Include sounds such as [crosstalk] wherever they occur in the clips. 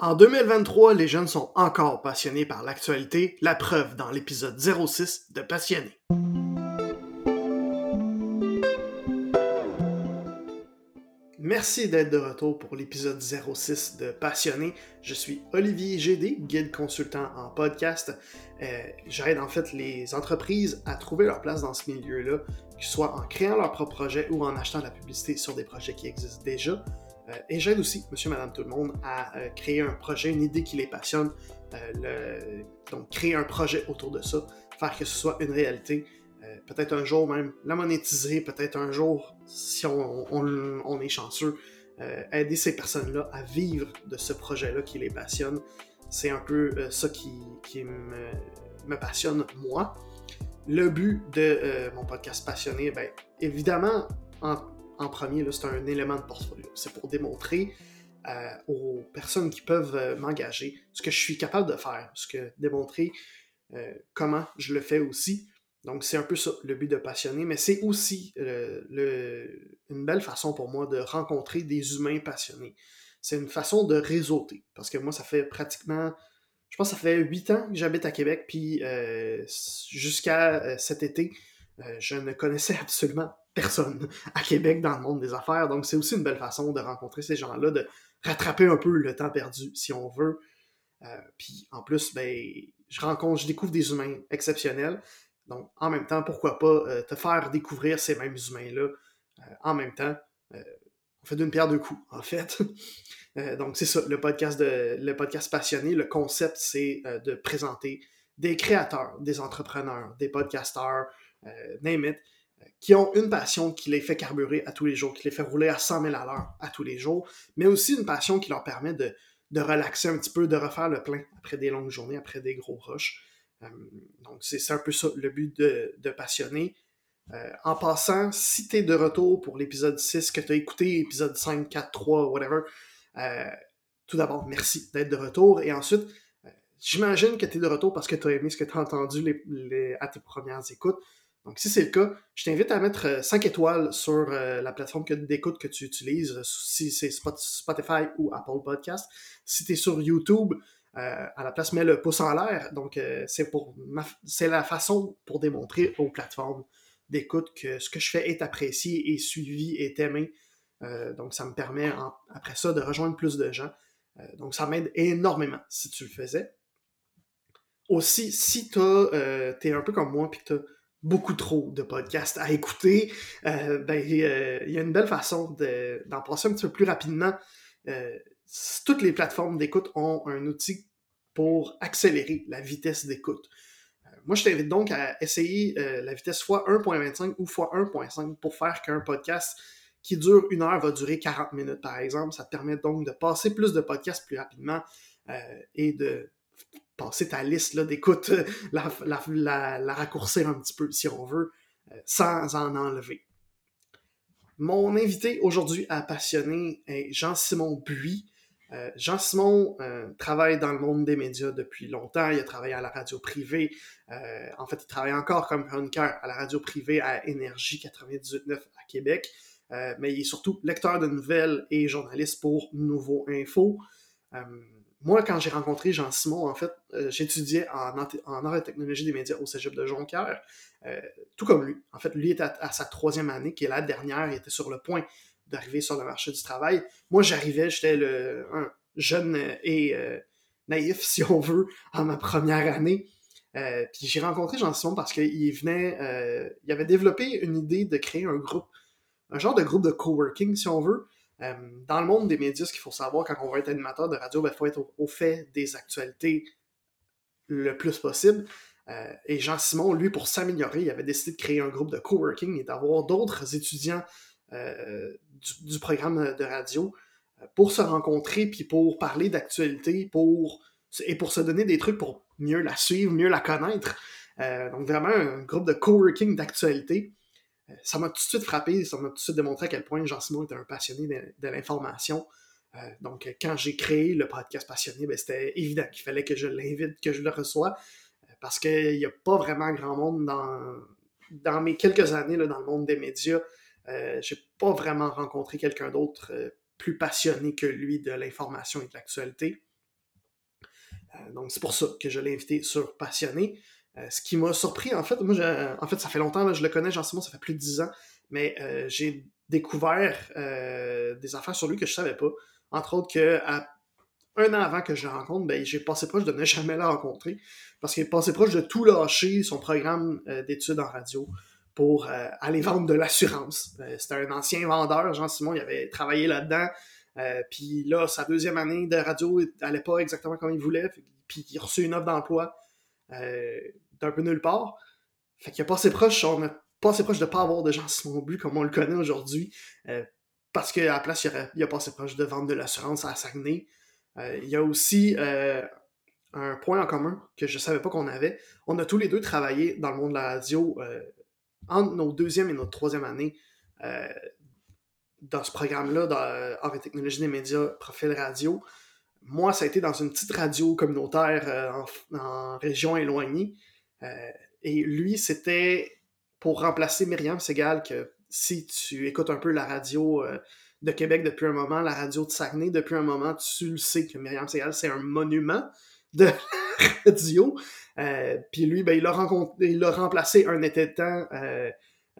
En 2023, les jeunes sont encore passionnés par l'actualité, la preuve dans l'épisode 06 de Passionnés. Merci d'être de retour pour l'épisode 06 de Passionné. Je suis Olivier GD, guide consultant en podcast. Euh, J'aide en fait les entreprises à trouver leur place dans ce milieu-là, que ce soit en créant leur propre projet ou en achetant la publicité sur des projets qui existent déjà. Euh, et j'aide aussi monsieur, madame, tout le monde à euh, créer un projet, une idée qui les passionne. Euh, donc, créer un projet autour de ça, faire que ce soit une réalité. peut-être un jour même la monétiser, peut-être un jour, si on, est chanceux, aider ces personnes-là à vivre de ce projet-là qui les passionne. C'est un peu ça qui, me, passionne, moi. Le but de mon podcast passionné, ben, évidemment, en en premier, c'est un élément de portfolio. C'est pour démontrer euh, aux personnes qui peuvent euh, m'engager ce que je suis capable de faire, ce que démontrer euh, comment je le fais aussi. Donc c'est un peu ça le but de passionner, mais c'est aussi une belle façon pour moi de rencontrer des humains passionnés. C'est une façon de réseauter, parce que moi ça fait pratiquement, je pense que ça fait huit ans que j'habite à Québec, puis jusqu'à cet été, je ne connaissais [laughs] absolument personne à Québec dans le monde des affaires. Donc, c'est aussi une belle façon de rencontrer ces gens-là, de rattraper un peu le temps perdu, si on veut. Euh, puis, en plus, ben, je rencontre, je découvre des humains exceptionnels. Donc, en même temps, pourquoi pas euh, te faire découvrir ces mêmes humains-là euh, en même temps. on fait d'une pierre deux coups, en fait. [laughs] donc, c'est ça, le podcast, de, le podcast passionné. Le concept, c'est de présenter des créateurs, des entrepreneurs, des podcasteurs, name it, qui ont une passion qui les fait carburer à tous les jours, qui les fait rouler à 100 000 à l'heure à tous les jours, mais aussi une passion qui leur permet de, relaxer un petit peu, de refaire le plein après des longues journées, après des gros rushs. Euh, donc, c'est un peu ça le but de, de passionner. Euh, en passant, si tu es de retour pour l'épisode 6 que tu as écouté, épisode 5, 4, 3, whatever, euh, tout d'abord, merci d'être de retour. Et ensuite, j'imagine que tu es de retour parce que tu as aimé ce que tu as entendu à tes premières écoutes. Donc, si c'est le cas, je t'invite à mettre 5 euh, étoiles sur euh, la plateforme d'écoute que tu utilises, euh, si c'est Spotify ou Apple Podcast. Si tu es sur YouTube, à la place, mets le pouce en l'air. Donc, c'est la façon pour démontrer aux plateformes d'écoute que ce que je fais est apprécié, est suivi, est aimé. donc, ça me permet, après ça, de rejoindre plus de gens. donc, ça m'aide énormément si tu le faisais. Aussi, si tu es un peu comme moi, puis que tu beaucoup trop de podcasts à écouter, euh, ben, euh, il y a une belle façon d'en passer un petit peu plus rapidement. Euh, toutes les plateformes d'écoute ont un outil pour accélérer la vitesse d'écoute. moi, je t'invite donc à essayer la vitesse x1.25 ou x1.5 pour faire qu'un podcast qui dure une heure va durer 40 minutes, par exemple. Ça te permet donc de passer plus de podcasts plus rapidement et de passer ta liste d'écoute, [laughs] euh, la, raccourcir un petit peu si on veut, euh, sans en enlever. Mon invité aujourd'hui à passionner est Jean-Simon Buis. Euh, Jean-Simon travaille dans le monde des médias depuis longtemps. Il a travaillé à la radio privée. en fait, il travaille encore comme chroniqueur à la radio privée à Énergie 98.9 à Québec. mais il est surtout lecteur de nouvelles et journaliste pour Nouveau Info moi, quand j'ai rencontré Jean-Simon, en fait, euh, j'étudiais en, en art et technologie des médias au cégep de Jonquière, euh, tout comme lui. En fait, lui était à, sa troisième année, qui est la dernière, il était sur le point d'arriver sur le marché du travail. Moi, j'arrivais, j'étais le, un jeune et euh, naïf, [laughs] si on veut, en ma première année. puis j'ai rencontré Jean-Simon parce qu'il venait, il avait développé une idée de créer un groupe, un genre de groupe de coworking, si on veut, euh, dans le monde des médias, ce qu'il faut savoir quand on va être animateur de radio, il ben, faut être au, fait des actualités le plus possible. Euh, et Jean-Simon, lui, pour s'améliorer, il avait décidé de créer un groupe de coworking et d'avoir d'autres étudiants euh, du, programme de radio pour se rencontrer, puis pour parler d'actualité, pour et pour se donner des trucs pour mieux la suivre, mieux la connaître. donc vraiment un groupe de coworking d'actualité ça m'a tout de suite frappé, ça m'a tout de suite démontré à quel point Jean-Simon était un passionné de, l'information. Euh, donc, quand j'ai créé le podcast Passionné, ben, c'était évident qu'il fallait que je l'invite, que je le reçoive, euh, parce qu'il n'y a pas vraiment grand monde dans, mes quelques années dans le monde des médias. Euh, j'ai pas vraiment rencontré quelqu'un d'autre plus passionné que lui de l'information et de l'actualité. donc c'est pour ça que je l'ai invité sur Passionné. Ce qui m'a surpris, en fait, moi, en fait, ça fait longtemps, là, je le connais, Jean-Simon, ça fait plus de 10 ans, mais j'ai découvert des affaires sur lui que je savais pas. Entre autres que un an avant que je le rencontre, ben, j'ai passé proche de ne jamais le rencontrer parce qu'il est passé proche de tout lâcher son programme d'études en radio pour euh, aller vendre de l'assurance. Euh, c'était un ancien vendeur, Jean-Simon, il avait travaillé là-dedans. Euh, puis là, sa deuxième année de radio n'allait pas exactement comme il voulait. Puis il a reçu une offre d'emploi d'un peu nulle part. Fait qu'il a passé proche, on proche de pas avoir de Jean-Simon But comme on le connaît aujourd'hui. parce qu'à la place, il a, il a, passé proche de vendre de l'assurance à Saguenay. il y a aussi un point en commun que je savais pas qu'on avait. On a tous les deux travaillé dans le monde de la radio entre nos deuxième et notre troisième année euh, dans ce programme-là, dans Art et technologie des médias, profil radio, moi, ça a été dans une petite radio communautaire euh, en, région éloignée. Euh, et lui, c'était pour remplacer Myriam Segal, que si tu écoutes un peu la radio de Québec depuis un moment, la radio de Saguenay depuis un moment, tu le sais que Myriam Segal, c'est un monument de la [laughs] radio. Euh, puis lui, ben, il a rencontré, il a remplacé un été de temps euh,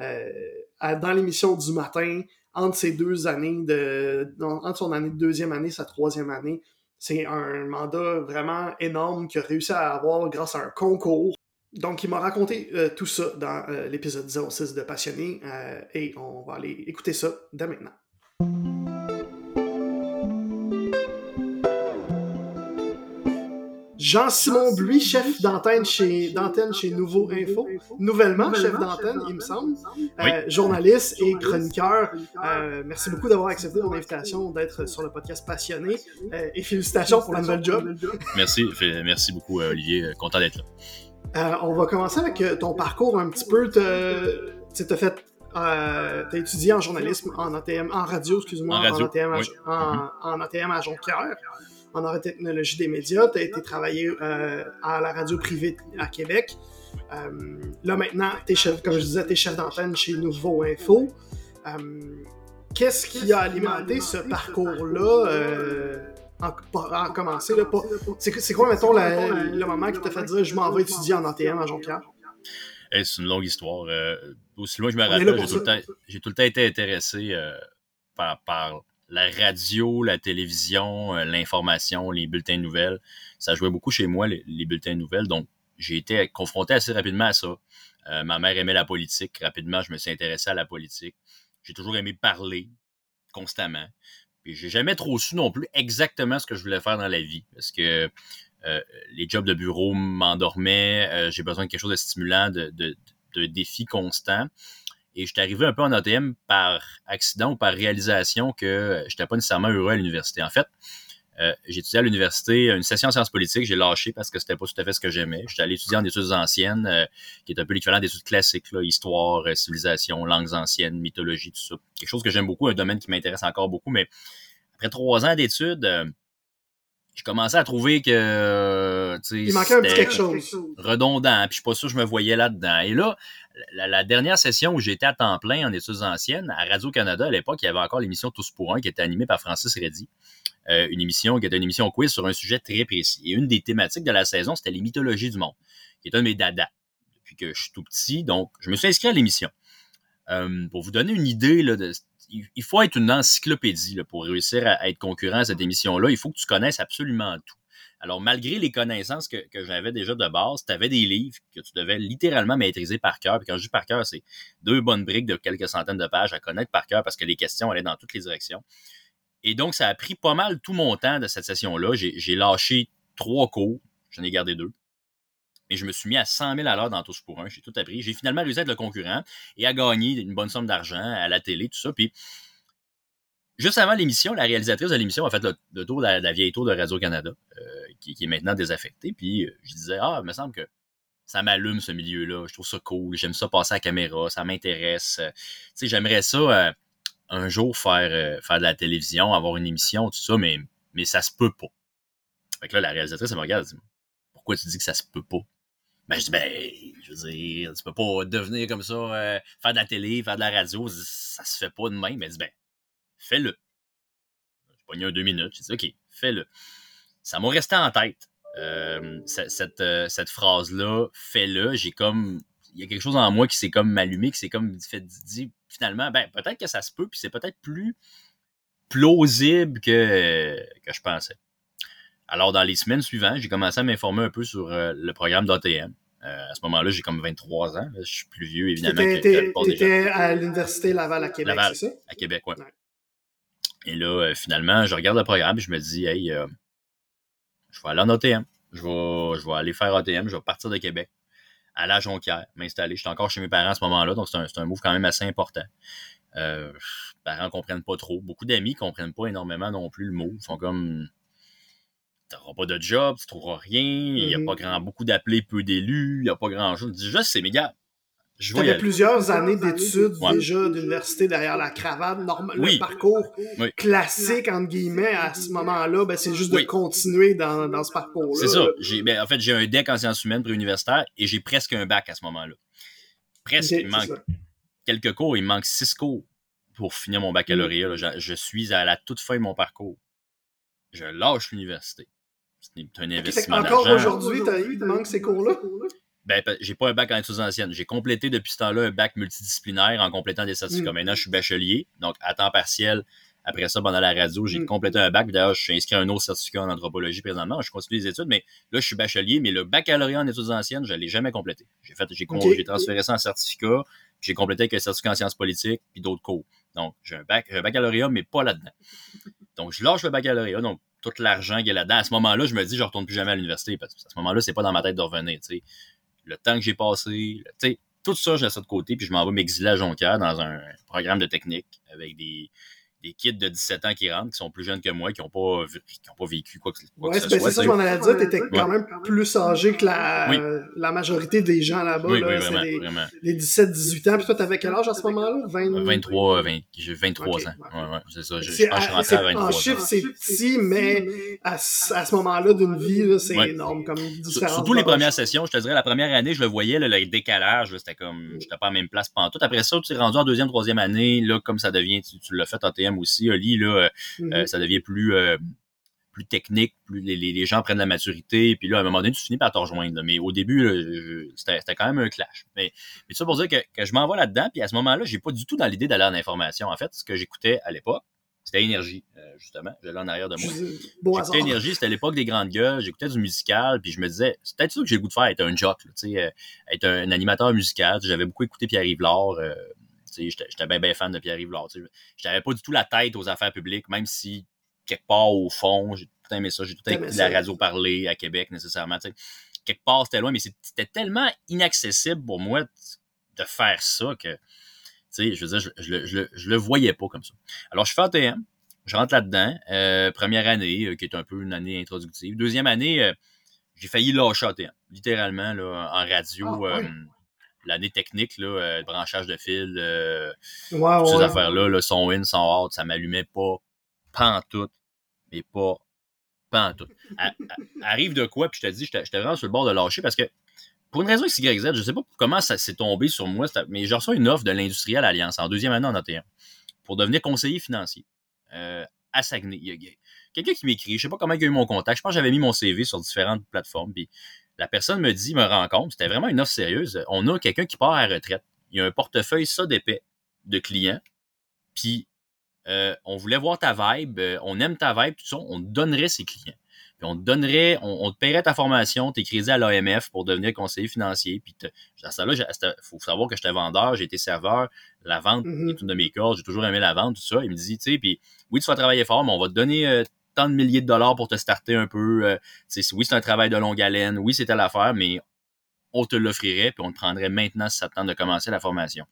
euh, dans l'émission du matin entre ses deux années de, entre son année de deuxième année, sa troisième année. C'est un mandat vraiment énorme qu'il a réussi à avoir grâce à un concours. Donc, il m'a raconté tout ça dans l'épisode 06 de Passionné et on va aller écouter ça dès maintenant. Jean-Simon Bluy, chef d'antenne chez, d'antenne chez Nouveau Info, nouvellement chef d'antenne, il me semble, euh, journaliste et chroniqueur. Euh, merci beaucoup d'avoir accepté mon invitation d'être sur le podcast Passionné euh, et félicitations pour la nouvelle job. Merci, merci beaucoup Olivier, content d'être là. on va commencer avec ton parcours un petit peu. Tu as fait euh, t'as étudié en journalisme, en ATM, en radio, excuse-moi, en, ATM, à, en, ATM à Jonquière en arrêt technologie des médias. Tu as été travailler euh, à la radio privée à Québec. Euh, là, maintenant, es chef, comme je disais, tu es chef d'antenne chez Nouveau Info. Euh, qu'est-ce qui a alimenté ce parcours-là en, commencer? C'est quoi, mettons, le moment qui t'a fait dire je m'en vais étudier en ATM à Jonquière? c'est une longue histoire. aussi loin que je me rappelle, j'ai tout, le temps été intéressé par, par la radio, la télévision, euh, l'information, les bulletins de nouvelles. Ça jouait beaucoup chez moi, les, bulletins de nouvelles. Donc, j'ai été confronté assez rapidement à ça. Euh, ma mère aimait la politique. Rapidement, je me suis intéressé à la politique. J'ai toujours aimé parler constamment. Puis j'ai jamais trop su non plus exactement ce que je voulais faire dans la vie. Parce que euh, les jobs de bureau m'endormaient. j'ai besoin de quelque chose de stimulant, de, de, de défis constants. Et je suis arrivé un peu en ATM par accident ou par réalisation que je n'étais pas nécessairement heureux à l'université. En fait, euh, j'ai étudié à l'université une session en sciences politiques, j'ai lâché parce que c'était pas tout à fait ce que j'aimais. J'étais allé étudier en études anciennes, euh, qui est un peu l'équivalent d'études classiques, là, histoire, euh, civilisation, langues anciennes, mythologie, tout ça. Quelque chose que j'aime beaucoup, un domaine qui m'intéresse encore beaucoup, mais après trois ans d'études, je commençais à trouver que il manquait un petit quelque chose redondant puis je suis pas sûr que je me voyais là-dedans et là la, dernière session où j'étais à temps plein en études anciennes à Radio Canada à l'époque il y avait encore l'émission Tous pour un qui était animée par Francis Reddy euh, une émission qui était une émission quiz sur un sujet très précis et une des thématiques de la saison c'était les mythologies du monde qui est un de mes dadas depuis que je suis tout petit donc je me suis inscrit à l'émission euh, pour vous donner une idée il faut être une encyclopédie pour réussir à, être concurrent à cette émission-là. Il faut que tu connaisses absolument tout. Alors, malgré les connaissances que, j'avais déjà de base, tu avais des livres que tu devais littéralement maîtriser par cœur. Puis quand je dis par cœur, c'est deux bonnes briques de quelques centaines de pages à connaître par cœur parce que les questions allaient dans toutes les directions. Et donc, ça a pris pas mal tout mon temps de cette session-là. J'ai lâché trois cours. J'en ai gardé deux. Et je me suis mis à 100 000 à l'heure dans Tous pour un. J'ai tout appris. J'ai finalement réussi à être le concurrent et à gagner une bonne somme d'argent à la télé, tout ça. Puis, juste avant l'émission, la réalisatrice de l'émission a fait le, tour de la, vieille tour de Radio-Canada, euh, qui, est maintenant désaffectée. Puis, euh, je disais, ah, il me semble que ça m'allume ce milieu-là. Je trouve ça cool. J'aime ça passer à la caméra. Ça m'intéresse. Euh, tu sais, j'aimerais ça un jour faire, faire de la télévision, avoir une émission, tout ça, mais, mais ça se peut pas. Fait que là, la réalisatrice, elle me regarde, elle dit, pourquoi tu dis que ça se peut pas? Ben, je dis, ben, je veux dire, tu peux pas devenir comme ça, euh, faire de la télé, faire de la radio, ça se fait pas de même. Elle dit, ben, fais-le. J'ai pogné un deux minutes. J'ai dit, OK, fais-le. Ça m'a resté en tête. euh, cette, euh, cette, phrase-là, fais-le, j'ai comme. Il y a quelque chose en moi qui s'est comme allumé, qui s'est comme fait dit finalement, ben peut-être que ça se peut, puis c'est peut-être plus plausible que, que je pensais. Alors, dans les semaines suivantes, j'ai commencé à m'informer un peu sur le programme d'ATM. à ce moment-là, j'ai comme 23 ans. je suis plus vieux, évidemment. Tu étais à l'Université Laval à Québec, c'est ça? À Québec, oui. Ouais. Et là, finalement, je regarde le programme et je me dis, hey, je vais aller en ATM. Je vais, je vais aller faire ATM. Je vais partir de Québec, aller à Jonquière, m'installer. Je suis encore chez mes parents à ce moment-là, donc c'est un, un, move quand même assez important. Euh, les parents ne comprennent pas trop. Beaucoup d'amis ne comprennent pas énormément non plus le move. Ils sont comme tu n'auras pas de job, tu ne trouveras rien, il n'y a mm-hmm. pas grand beaucoup d'appelés, peu d'élus, il n'y a pas grand chose. Je dis juste, c'est méga tu avais plusieurs années d'études déjà d'université derrière la cravate. Normal, Le parcours classique, entre guillemets, à ce moment-là, ben, c'est juste de continuer dans, dans ce parcours-là. C'est ça. Ben, en fait, j'ai un deck en sciences humaines préuniversitaire et j'ai presque un bac à ce moment-là. Presque. il manque quelques cours, il manque six cours pour finir mon baccalauréat. Je, je, suis à la toute fin de mon parcours. Je lâche l'université. C'est un investissement. Encore aujourd'hui, il manque ces cours-là? Ben, j'ai pas un bac en études anciennes. J'ai complété depuis ce temps-là un bac multidisciplinaire en complétant des certificats. Mm. Maintenant, je suis bachelier, donc à temps partiel. Après ça, pendant la radio, j'ai mm. complété un bac. D'ailleurs, je suis inscrit à un autre certificat en anthropologie présentement. Je continue les études, mais là, je suis bachelier, mais le baccalauréat en études anciennes, je ne l'ai jamais complété. J'ai fait, j'ai, transféré ça en certificat. J'ai complété avec un certificat en sciences politiques, puis d'autres cours. Donc, j'ai un, bac, un baccalauréat, mais pas là-dedans. Donc, je lâche le baccalauréat. Donc, tout l'argent qui est là-dedans. À ce moment-là, je me dis, je ne retourne plus jamais à l'université parce qu'à ce moment-là, c'est pas dans ma tête de revenir le temps que j'ai passé, tout ça, j'ai ça de côté, puis je m'en vais m'exiler à Jonquière dans un programme de technique avec des, des kids de 17 ans qui rentrent, qui sont plus jeunes que moi, qui n'ont pas, qui ont pas vécu quoi que, quoi ouais, que ce ben, soit. C'est ça, je m'en allais dire, tu étais quand même plus âgé que la, la majorité des gens là-bas. Oui, là, oui, vraiment, les, vraiment. Les 17-18 ans. Puis toi, t'avais quel âge à ce moment-là? 20... 23, 20, j'ai 23 okay, ans. Ouais, ouais, c'est ça. Je, je pense que je suis rentré à 23 En chiffre, c'est petit, mais à, à ce moment-là d'une vie, c'est énorme comme différence. Surtout les premières sessions, je te dirais, la première année, je le voyais, le décalage, c'était comme, j'étais pas à la même place pendant tout. Après ça, tu es rendu en deuxième, troisième année, là, comme ça devient, tu, tu l'as fait en Aussi, Oli, là, euh, mm-hmm. euh, ça devient plus euh, plus technique, plus les, gens prennent la maturité, puis là, à un moment donné, tu finis par te rejoindre. Mais au début, c'était quand même un clash. Mais, mais ça pour dire que, je m'en vais là-dedans, puis à ce moment-là, j'ai pas du tout dans l'idée d'aller en information. En fait, ce que j'écoutais à l'époque, c'était Énergie, justement. J'allais en arrière de moi. [laughs] j'écoutais Énergie, c'était l'époque des grandes gueules, j'écoutais du musical, puis je me disais, c'est peut-être ça que j'ai le goût de faire, être un jock, être un, animateur musical. J'avais beaucoup écouté Pierre-Yves J'étais bien, fan de Pierre-Yves Je n'avais pas du tout la tête aux affaires publiques, même si, quelque part au fond, j'ai tout aimé ça. J'ai tout écouté la radio parler à Québec, nécessairement. Quelque part, c'était loin, mais c'était tellement inaccessible pour moi de faire ça que, je veux dire, je, je, le voyais pas comme ça. Alors, je fais ATM, je rentre là-dedans. Euh, première année, euh, qui est un peu une année introductive. Deuxième année, euh, j'ai failli lâcher ATM, littéralement, là, en radio. Ah, l'année technique, là, euh, branchage de fil, euh, toutes ces affaires-là, le son in, son out, ça m'allumait pas pantoute, mais pas pantoute. arrive de quoi, puis je te dis, j'étais vraiment sur le bord de lâcher parce que pour une raison XYZ, je sais pas comment ça s'est tombé sur moi, mais j'ai reçu une offre de l'Industriel Alliance en deuxième année en ATM pour devenir conseiller financier euh, à Saguenay. Quelqu'un qui m'écrit, je sais pas comment il a eu mon contact, je pense que j'avais mis mon CV sur différentes plateformes, puis la personne me dit, me rend compte, c'était vraiment une offre sérieuse. On a quelqu'un qui part à la retraite. Il y a un portefeuille ça d'épais de clients. Puis euh, on voulait voir ta vibe, euh, on aime ta vibe, tout ça, on te donnerait ses clients. Puis on te donnerait, on, te paierait ta formation, tes crédits à l'AMF pour devenir conseiller financier. Puis à ça là, il faut savoir que j'étais vendeur, j'ai été serveur, la vente mm-hmm. est une de mes cordes, j'ai toujours aimé la vente, tout ça. Il me dit, tu sais, puis oui, tu vas travailler fort, mais on va te donner euh, de milliers de dollars pour te starter un peu. Euh, oui, c'est un travail de longue haleine. Oui, c'était l'affaire, mais on te l'offrirait puis on te prendrait maintenant si ça te tente de commencer la formation.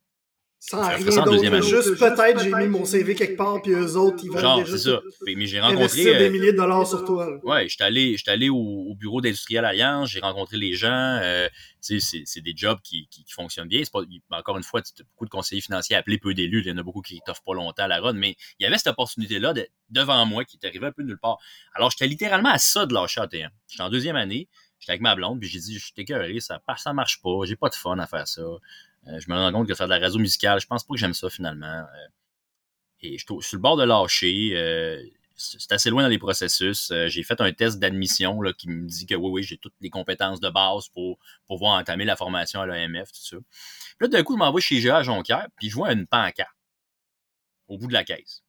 Sans rien d'autre, juste peut-être j'ai mis mon CV quelque part, puis eux autres, ils veulent Genre, c'est ça. Mais j'ai rencontré... des euh, milliers de dollars sur toi. Oui, Ouais, j'étais allé, allé au, bureau d'Industriel Alliance, j'ai rencontré les gens, euh, c'est, c'est des jobs qui, qui, fonctionnent bien. Pas, encore une fois, tu as beaucoup de conseillers financiers appelés, peu d'élus, il y en a beaucoup qui t'offrent pas longtemps à la run, mais il y avait cette opportunité-là de, devant moi qui est arrivée un peu de nulle part. Alors, j'étais littéralement à ça de lâcher ATM. J'étais en deuxième année, j'étais avec ma blonde, puis j'ai dit, je suis écœuré, ça, ça marche pas, j'ai pas de fun à faire ça. Euh, je me rends compte que faire de la radio musicale, je pense pas que j'aime ça finalement. Euh, et je suis sur le bord de lâcher. Euh, c'est assez loin dans les processus. J'ai fait un test d'admission qui me dit que oui, oui, j'ai toutes les compétences de base pour pouvoir entamer la formation à l'AMF, tout ça. Puis là, d'un coup, je m'envoie chez GA puis je vois une pancarte au bout de la caisse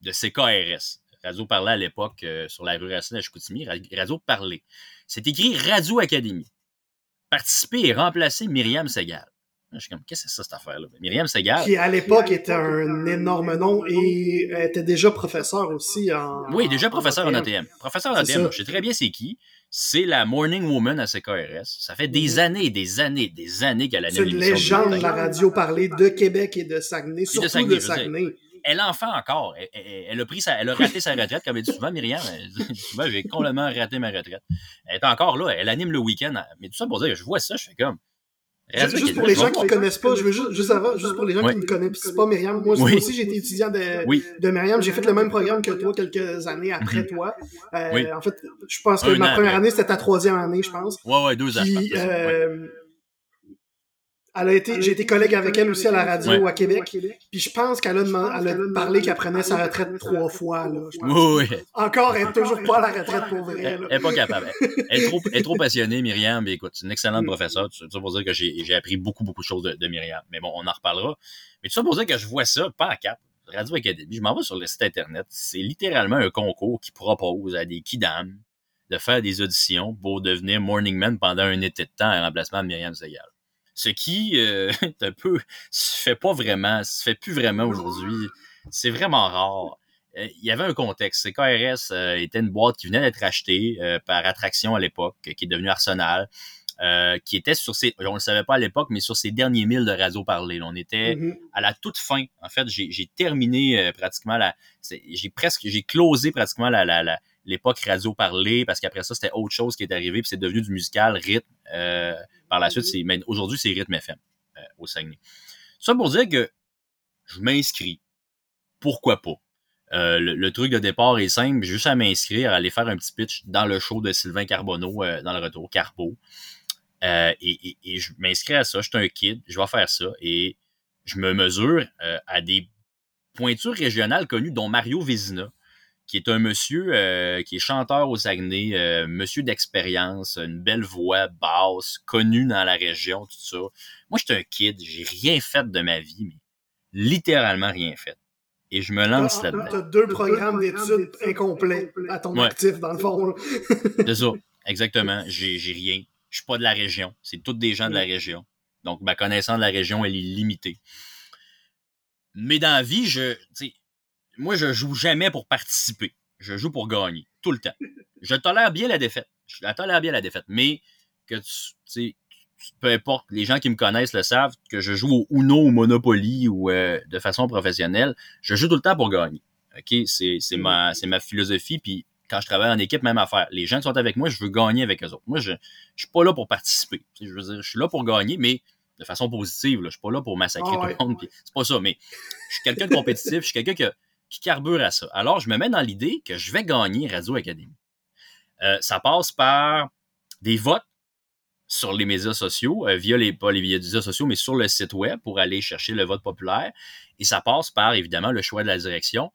de CKRS. Radio parlait à l'époque sur la rue Racine à Chicoutimi, Radio parlait. C'est écrit Radio Académie. Participer et remplacer Myriam Segal. Je suis comme, qu'est-ce que c'est ça, cette affaire-là? Myriam Segal. Qui, à l'époque, était un énorme nom et était déjà professeur aussi en. Oui, déjà professeur en ATM. Professeur en ATM. Je sais très bien c'est qui. C'est la Morning Woman à CKRS. Ça fait des mhm. années, des années, des années qu'elle a C'est une légende de la radio parlée de Québec et de Saguenay, surtout de Saguenay. De Saguenay elle en fait encore. Elle, a pris sa, elle a [laughs] raté sa retraite, comme elle dit souvent, Myriam. [laughs] souvent, j'ai complètement raté ma retraite. Elle est encore là, elle anime le week-end. Mais tout ça pour dire, je vois ça, je fais comme. Juste, pour les gens qui ne connaissent pas, je veux juste, juste avant, juste pour les gens qui ne connaissent pas Myriam, moi, aussi j'ai été étudiant de, de Myriam, j'ai fait le même programme que toi quelques années après mhm. toi. Euh, en fait, je pense que ma première année, c'était ta troisième année, je pense. Ouais, ouais, deux ans. Elle a été, j'ai été collègue avec elle aussi à la radio à Québec. Puis je pense qu'elle a, elle a parlé qu'elle prenait sa retraite trois fois. Là, oui, Encore, elle n'est toujours pas à la retraite pour vrai. Elle n'est pas capable. Elle est trop, elle est trop passionnée, Myriam. Mais écoute, c'est une excellente mm. professeure. Tout ça pour dire que j'ai appris beaucoup, beaucoup de choses de, de, Myriam. Mais bon, on en reparlera. Mais tout ça pour dire que je vois ça, pas à cap. Radio Académie, je m'en vais sur le site Internet. C'est littéralement un concours qui propose à des kidam de faire des auditions pour devenir morning man pendant un été de temps en remplacement de Myriam Segal ce qui euh, [laughs] un peu se fait pas vraiment, se fait plus vraiment aujourd'hui. C'est vraiment rare. Euh, il y avait un contexte. CKRS euh, était une boîte qui venait d'être achetée par Attraction à l'époque, qui est devenue Arsenal. qui était sur ses, on le savait pas à l'époque, mais sur ses derniers milles de radio parlé. On était mm-hmm. à la toute fin. En fait, j'ai terminé pratiquement la, j'ai presque, j'ai closé pratiquement la, la, l'époque radio parlé parce qu'après ça, c'était autre chose qui est arrivé, puis c'est devenu du musical, rythme. Par la suite, aujourd'hui, c'est Rythme FM euh, au Saguenay. Ça pour dire que je m'inscris. Pourquoi pas? Euh, le, truc de départ est simple, juste à m'inscrire, à aller faire un petit pitch dans le show de Sylvain Carbonneau euh, dans le retour, Carbo. et, je m'inscris à ça, je suis un kid, je vais faire ça et je me mesure à des pointures régionales connues, dont Mario Vézina, qui est un monsieur euh, qui est chanteur au Saguenay, euh, monsieur d'expérience, une belle voix basse, connu dans la région, tout ça. Moi, j'étais un kid, j'ai rien fait de ma vie, mais littéralement rien fait. Et je me lance là-dedans. Tu as deux programmes d'études incomplets à ton actif, dans le fond. [laughs] C'est ça, exactement. J'ai rien. Je suis pas de la région. C'est tous des gens de la région. Donc, ma connaissance de la région, elle est limitée. Mais dans la vie, je, moi, je joue jamais pour participer. Je joue pour gagner, tout le temps. Je tolère bien la défaite. Je la tolère bien la défaite. Mais que tu sais, peu importe, les gens qui me connaissent le savent, que je joue au Uno, au Monopoly ou euh, de façon professionnelle, je joue tout le temps pour gagner. OK? C'est, ma, c'est ma philosophie. Puis quand je travaille en équipe, même affaire. Les gens qui sont avec moi, je veux gagner avec eux autres. Moi, je, je suis pas là pour participer. Je veux dire, je suis là pour gagner, mais de façon positive. Là. Je suis pas là pour massacrer ah tout le monde. C'est pas ça. Mais je suis quelqu'un de compétitif. Je suis quelqu'un qui qui carbure à ça. Alors, je me mets dans l'idée que je vais gagner Radio Académie. Euh, ça passe par des votes sur les médias sociaux, euh, via les, pas les médias sociaux, mais sur le site web pour aller chercher le vote populaire. Et ça passe par, évidemment, le choix de la direction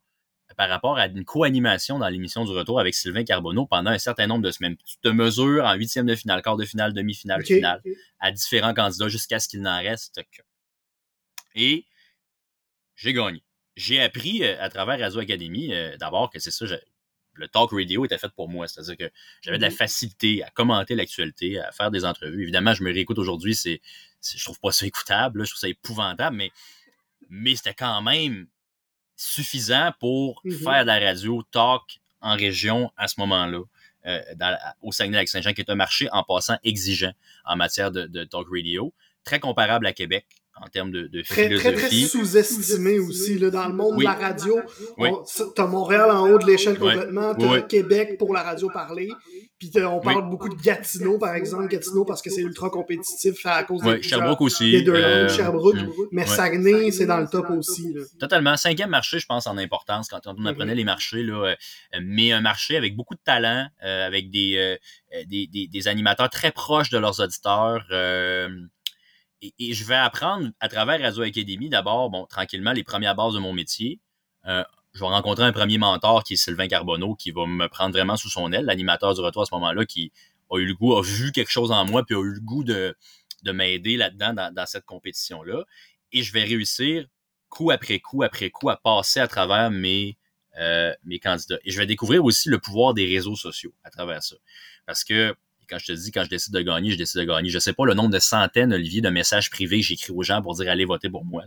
par rapport à une co-animation dans l'émission du retour avec Sylvain Carbonneau pendant un certain nombre de semaines. Tu te mesures en huitième de finale, quart de finale, demi-finale, finale, à différents candidats jusqu'à ce qu'il n'en reste que. Et j'ai gagné j'ai appris euh, à travers Radio Academy, euh, d'abord que c'est ça, le talk radio était fait pour moi. C'est-à-dire que j'avais de la mmh facilité à commenter l'actualité, à faire des entrevues. Évidemment, je me réécoute aujourd'hui, c'est, je trouve pas ça écoutable, je trouve ça épouvantable, mais, mais c'était quand même suffisant pour mmh faire de la radio talk en région à ce moment-là. Euh, au Saguenay-Lac-Saint-Jean, qui est un marché en passant exigeant en matière de, de talk radio, très comparable à Québec, en termes de, de très, philosophie. Très, très sous-estimé aussi, là, dans le monde de la radio. Oui. T'as Montréal en haut de l'échelle complètement, t'as Québec pour la radio parler, puis on parle beaucoup de Gatineau, par exemple, Gatineau parce que c'est ultra compétitif à cause de Sherbrooke aussi. des deux euh, Sherbrooke, mm. mais Saguenay, c'est dans le top aussi. Là. Totalement. Cinquième marché, je pense, en importance, quand on apprenait les marchés, là, euh, mais un marché avec beaucoup de talent, euh, avec des, des, des, des, animateurs très proches de leurs auditeurs, et, je vais apprendre à travers Radio Academy, d'abord, bon, tranquillement, les premières bases de mon métier. Euh, je vais rencontrer un premier mentor qui est Sylvain Carbonneau, qui va me prendre vraiment sous son aile, l'animateur du retour à ce moment-là, qui a eu le goût, a vu quelque chose en moi, puis a eu le goût de, de m'aider là-dedans, dans, cette compétition-là. Et je vais réussir, coup après coup après coup, à passer à travers mes, euh, mes candidats. Et je vais découvrir aussi le pouvoir des réseaux sociaux à travers ça. Parce que quand je te dis, quand je décide de gagner, je décide de gagner. Je sais pas le nombre de centaines, Olivier, de messages privés que j'écris aux gens pour dire allez voter pour moi.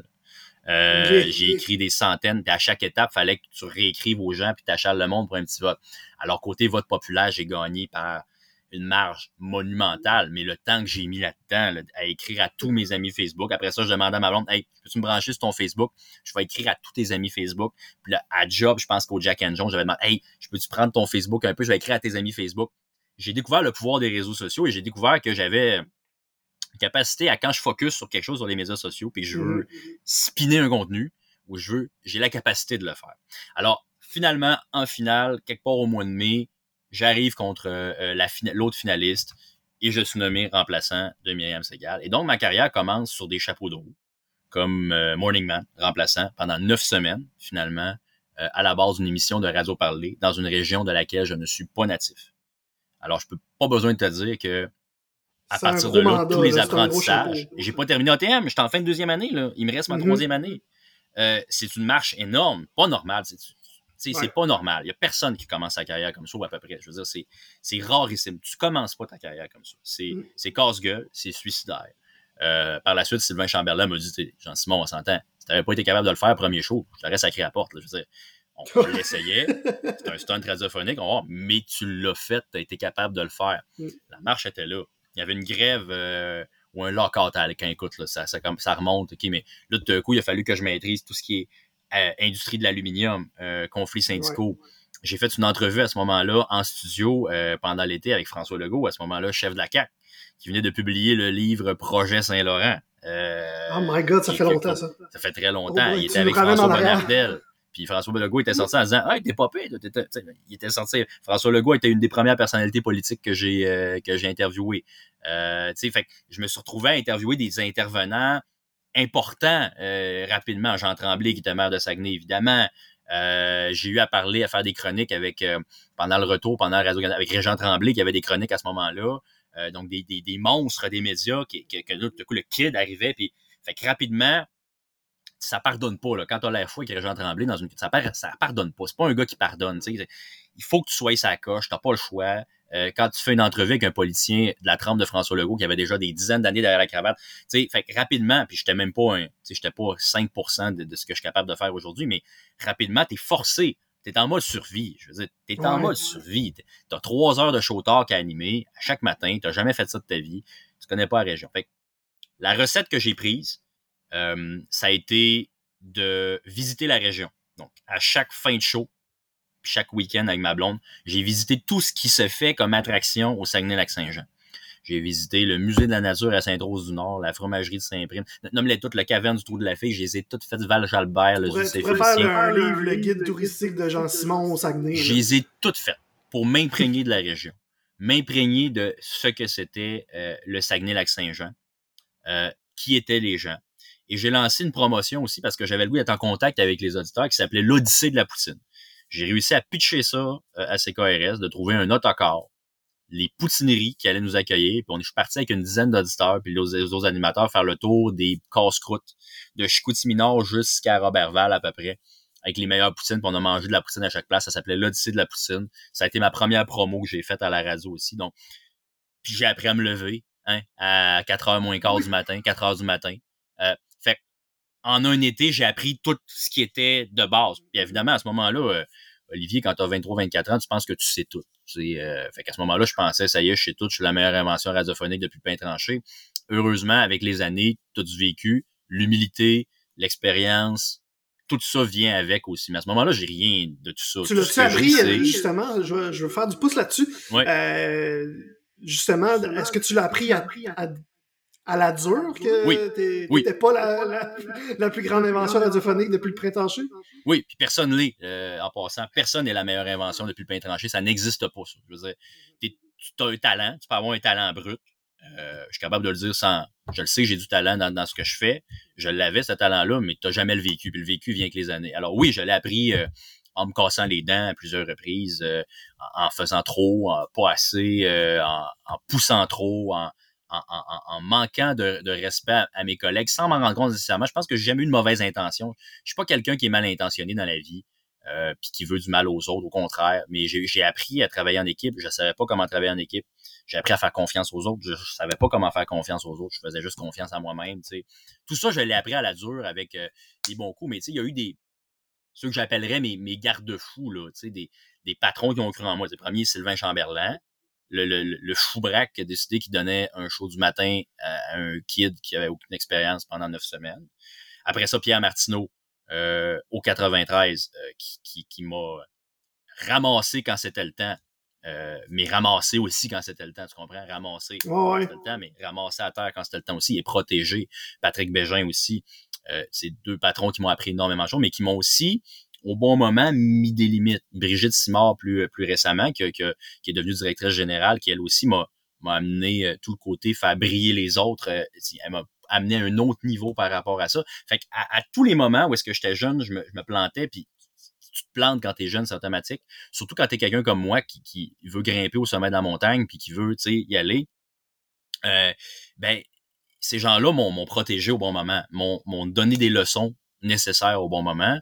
Euh, j'ai écrit des centaines, puis à chaque étape, il fallait que tu réécrives aux gens, puis t'achales le monde pour un petit vote. Alors, côté vote populaire, j'ai gagné par une marge monumentale, mais le temps que j'ai mis là-dedans, à écrire à tous mes amis Facebook, après ça, je demandais à ma blonde, hey, peux-tu me brancher sur ton Facebook? Je vais écrire à tous tes amis Facebook. Puis là, à job, je pense qu'au Jack and John, j'avais demandé, hey, je peux-tu prendre ton Facebook un peu? Je vais écrire à tes amis Facebook. J'ai découvert le pouvoir des réseaux sociaux et j'ai découvert que j'avais capacité à quand je focus sur quelque chose sur les médias sociaux, puis je veux mm-hmm. spinner un contenu, ou je veux, j'ai la capacité de le faire. Alors, finalement, en finale, quelque part au mois de mai, j'arrive contre euh, l'autre finaliste et je suis nommé remplaçant de Myriam Segal. Et donc, ma carrière commence sur des chapeaux de roue, comme euh, Morning Man, remplaçant pendant neuf semaines, finalement, euh, à la base d'une émission de Radio Parler dans une région de laquelle je ne suis pas natif. Alors, je peux pas besoin de te dire que à partir de là, tous les apprentissages. J'ai pas terminé ATM, je suis en fin de deuxième année, là. Il me reste ma mm-hmm. troisième année. Euh, c'est une marche énorme, pas normale. C'est pas normal. Il y a personne qui commence sa carrière comme ça, ou à peu près. Je veux dire, c'est rarissime. Tu commences pas ta carrière comme ça. C'est mm. casse-gueule, c'est suicidaire. Euh, par la suite, Sylvain Chamberlain m'a dit Jean-Simon, on s'entend. Si t'avais pas été capable de le faire, premier show, je t'aurais sacré à la porte. je veux dire, on l'essayait. C'est un stunt radiophonique, mais tu l'as fait, tu as été capable de le faire. Mm. La marche était là il y avait une grève euh, ou un lockout à quand écoute, là, ça, ça, ça, remonte, ok, mais là, tout d'un coup, il a fallu que je maîtrise tout ce qui est euh, industrie de l'aluminium, euh, conflits syndicaux. J'ai fait une entrevue à ce moment-là en studio pendant l'été avec François Legault, à ce moment-là, chef de la CAC, qui venait de publier le livre Projet Saint-Laurent. oh my God, ça fait longtemps, ça. Ça fait très longtemps. Oh il était avec François Bonnardel. Puis François Legault était sorti en disant Ah, t'es pas pire. Il était sorti. François Legault était une des premières personnalités politiques que j'ai euh, que. Euh, fait je me suis retrouvé à interviewer des intervenants importants euh, rapidement. Jean Tremblay, qui était maire de Saguenay, évidemment. Euh, j'ai eu à parler, à faire des chroniques avec pendant le retour, pendant radio avec Régent Tremblay, qui avait des chroniques à ce moment-là. donc des, des, monstres des médias qui, que, tout coup le kid arrivait. Puis fait que rapidement, ça pardonne pas. Là. Quand tu as l'air fou avec Régent Tremblay dans une. Ça, ça pardonne pas. C'est pas un gars qui pardonne. Il faut que tu sois sa coche, t'as pas le choix. Euh, quand tu fais une entrevue avec un politicien de la trempe de François Legault qui avait déjà des dizaines d'années derrière la cravate, fait rapidement, puis j'étais même pas un, j'étais pas 5% de, ce que je suis capable de faire aujourd'hui, mais rapidement, tu es forcé. Tu es en mode survie. Je veux dire, tu es en mode survie. Tu as trois heures de show talk à animer chaque matin. Tu jamais fait ça de ta vie. Tu connais pas la région. Fait la recette que j'ai prise, euh, ça a été de visiter la région. Donc, à chaque fin de show, chaque week-end avec ma blonde, j'ai visité tout ce qui se fait comme attraction au Saguenay-Lac-Saint-Jean. J'ai visité le musée de la nature à Sainte-Rose-du-Nord, la fromagerie de Saint-Prime. Nomme-les toutes, le caverne du Trou de la Fille, je les ai toutes faites, Val-Jalbert, le un livre, le guide touristique de Jean-Simon au Saguenay. Je les ai toutes faites pour m'imprégner de la région, m'imprégner de ce que c'était euh, le Saguenay-Lac-Saint-Jean, euh, qui étaient les gens, et j'ai lancé une promotion aussi parce que j'avais le goût d'être en contact avec les auditeurs qui s'appelait l'Odyssée de la poutine. J'ai réussi à pitcher ça euh, à CKRS, de trouver un autocar, les poutineries qui allaient nous accueillir, puis on est parti avec une dizaine d'auditeurs, puis les autres animateurs faire le tour des casse-croûtes de Chicoutimi-Nord jusqu'à Robertval à peu près, avec les meilleures poutines, puis on a mangé de la poutine à chaque place. Ça s'appelait l'Odyssée de la poutine. Ça a été ma première promo que j'ai faite à la radio aussi. Donc, puis j'ai appris à me lever hein, à 4h moins quart du matin, 4 h du matin. Euh, en un été, j'ai appris tout ce qui était de base. Puis évidemment, à ce moment-là, euh, Olivier, quand tu as 23-24 ans, tu penses que tu sais tout. Euh, fait qu'à ce moment-là, je pensais, ça y est, je sais tout, je suis la meilleure invention radiophonique depuis le pain tranché. Heureusement, avec les années, tout du vécu, l'humilité, l'expérience, tout ça vient avec aussi. Mais à ce moment-là, j'ai rien de tout ça. Tu l'as-tu appris, justement, je veux, je veux, faire du pouce là-dessus. Euh, justement, est-ce que tu l'as appris à, à, à la dure que oui. t'es pas la, la, plus grande invention radiophonique depuis le printemps tranché? Oui, puis personne l'est, euh, en passant. Personne n'est la meilleure invention depuis le pain tranché. Ça n'existe pas, ça. Je veux dire, tu as un talent, tu peux avoir un talent brut, Euh, je suis capable de le dire sans. Je le sais, j'ai du talent dans, ce que je fais. Je l'avais, ce talent-là, mais tu n'as jamais le vécu. Puis le vécu vient avec les années. Alors oui, je l'ai appris euh, en me cassant les dents à plusieurs reprises, euh, en, faisant trop, en, pas assez, en, poussant trop, en, en, manquant de, respect à, mes collègues, sans m'en rendre compte nécessairement. Je pense que j'ai jamais eu de mauvaise intention. Je suis pas quelqu'un qui est mal intentionné dans la vie. puis qui veut du mal aux autres, au contraire. Mais j'ai appris à travailler en équipe. Je savais pas comment travailler en équipe j'ai appris à faire confiance aux autres. Je, savais pas comment faire confiance aux autres. Je faisais juste confiance à moi-même. Tout ça, je l'ai appris à la dure avec euh, des bons coups. Mais il y a eu des. Ceux que j'appellerais mes, mes garde-fous, là, des, des patrons qui ont cru en moi. Le premier, Sylvain Chamberlain. Le, le, le Foubrac qui a décidé qu'il donnait un show du matin à un kid qui avait aucune expérience pendant neuf semaines. Après ça, Pierre Martineau, euh, au 93, euh, qui, qui, qui m'a ramassé quand c'était le temps euh, mais ramasser aussi quand c'était le temps, tu comprends? Ramasser quand c'était le temps, mais ramasser à terre quand c'était le temps aussi et protéger. Patrick Bégin aussi, euh, c'est deux patrons qui m'ont appris énormément de choses, mais qui m'ont aussi, au bon moment, mis des limites. Brigitte Simard, plus, plus récemment, qui, est devenue directrice générale, qui elle aussi m'a amené euh, tout le côté faire briller les autres. elle m'a amené à un autre niveau par rapport à ça. Fait à, à tous les moments où est-ce que j'étais jeune, je me, je me plantais, puis tu te plantes quand t'es jeune, c'est automatique. Surtout quand t'es quelqu'un comme moi qui, qui, veut grimper au sommet de la montagne puis qui veut, y aller. Euh, ben, ces gens-là m'ont protégé au bon moment, m'ont donné des leçons nécessaires au bon moment,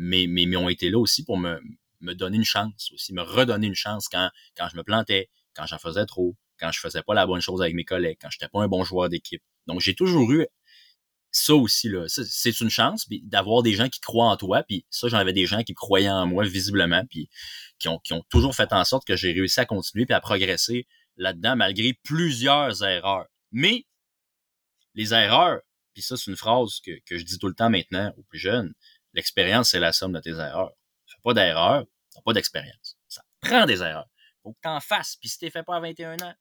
mais, mais, mais ont été là aussi pour me, me donner une chance aussi, me redonner une chance quand, quand je me plantais, quand j'en faisais trop, quand je faisais pas la bonne chose avec mes collègues, quand j'étais pas un bon joueur d'équipe. Donc, j'ai toujours eu ça aussi, c'est une chance d'avoir des gens qui croient en toi. Puis ça, j'en avais des gens qui croyaient en moi visiblement, puis qui ont, qui ont toujours fait en sorte que j'ai réussi à continuer puis à progresser là-dedans malgré plusieurs erreurs. Mais les erreurs, puis ça, c'est une phrase que, que je dis tout le temps maintenant aux plus jeunes, l'expérience, c'est la somme de tes erreurs. Fais pas d'erreurs, t'as pas d'expérience. Ça prend des erreurs. Faut que t'en fasses. Puis si t'es fait pas à 21 ans,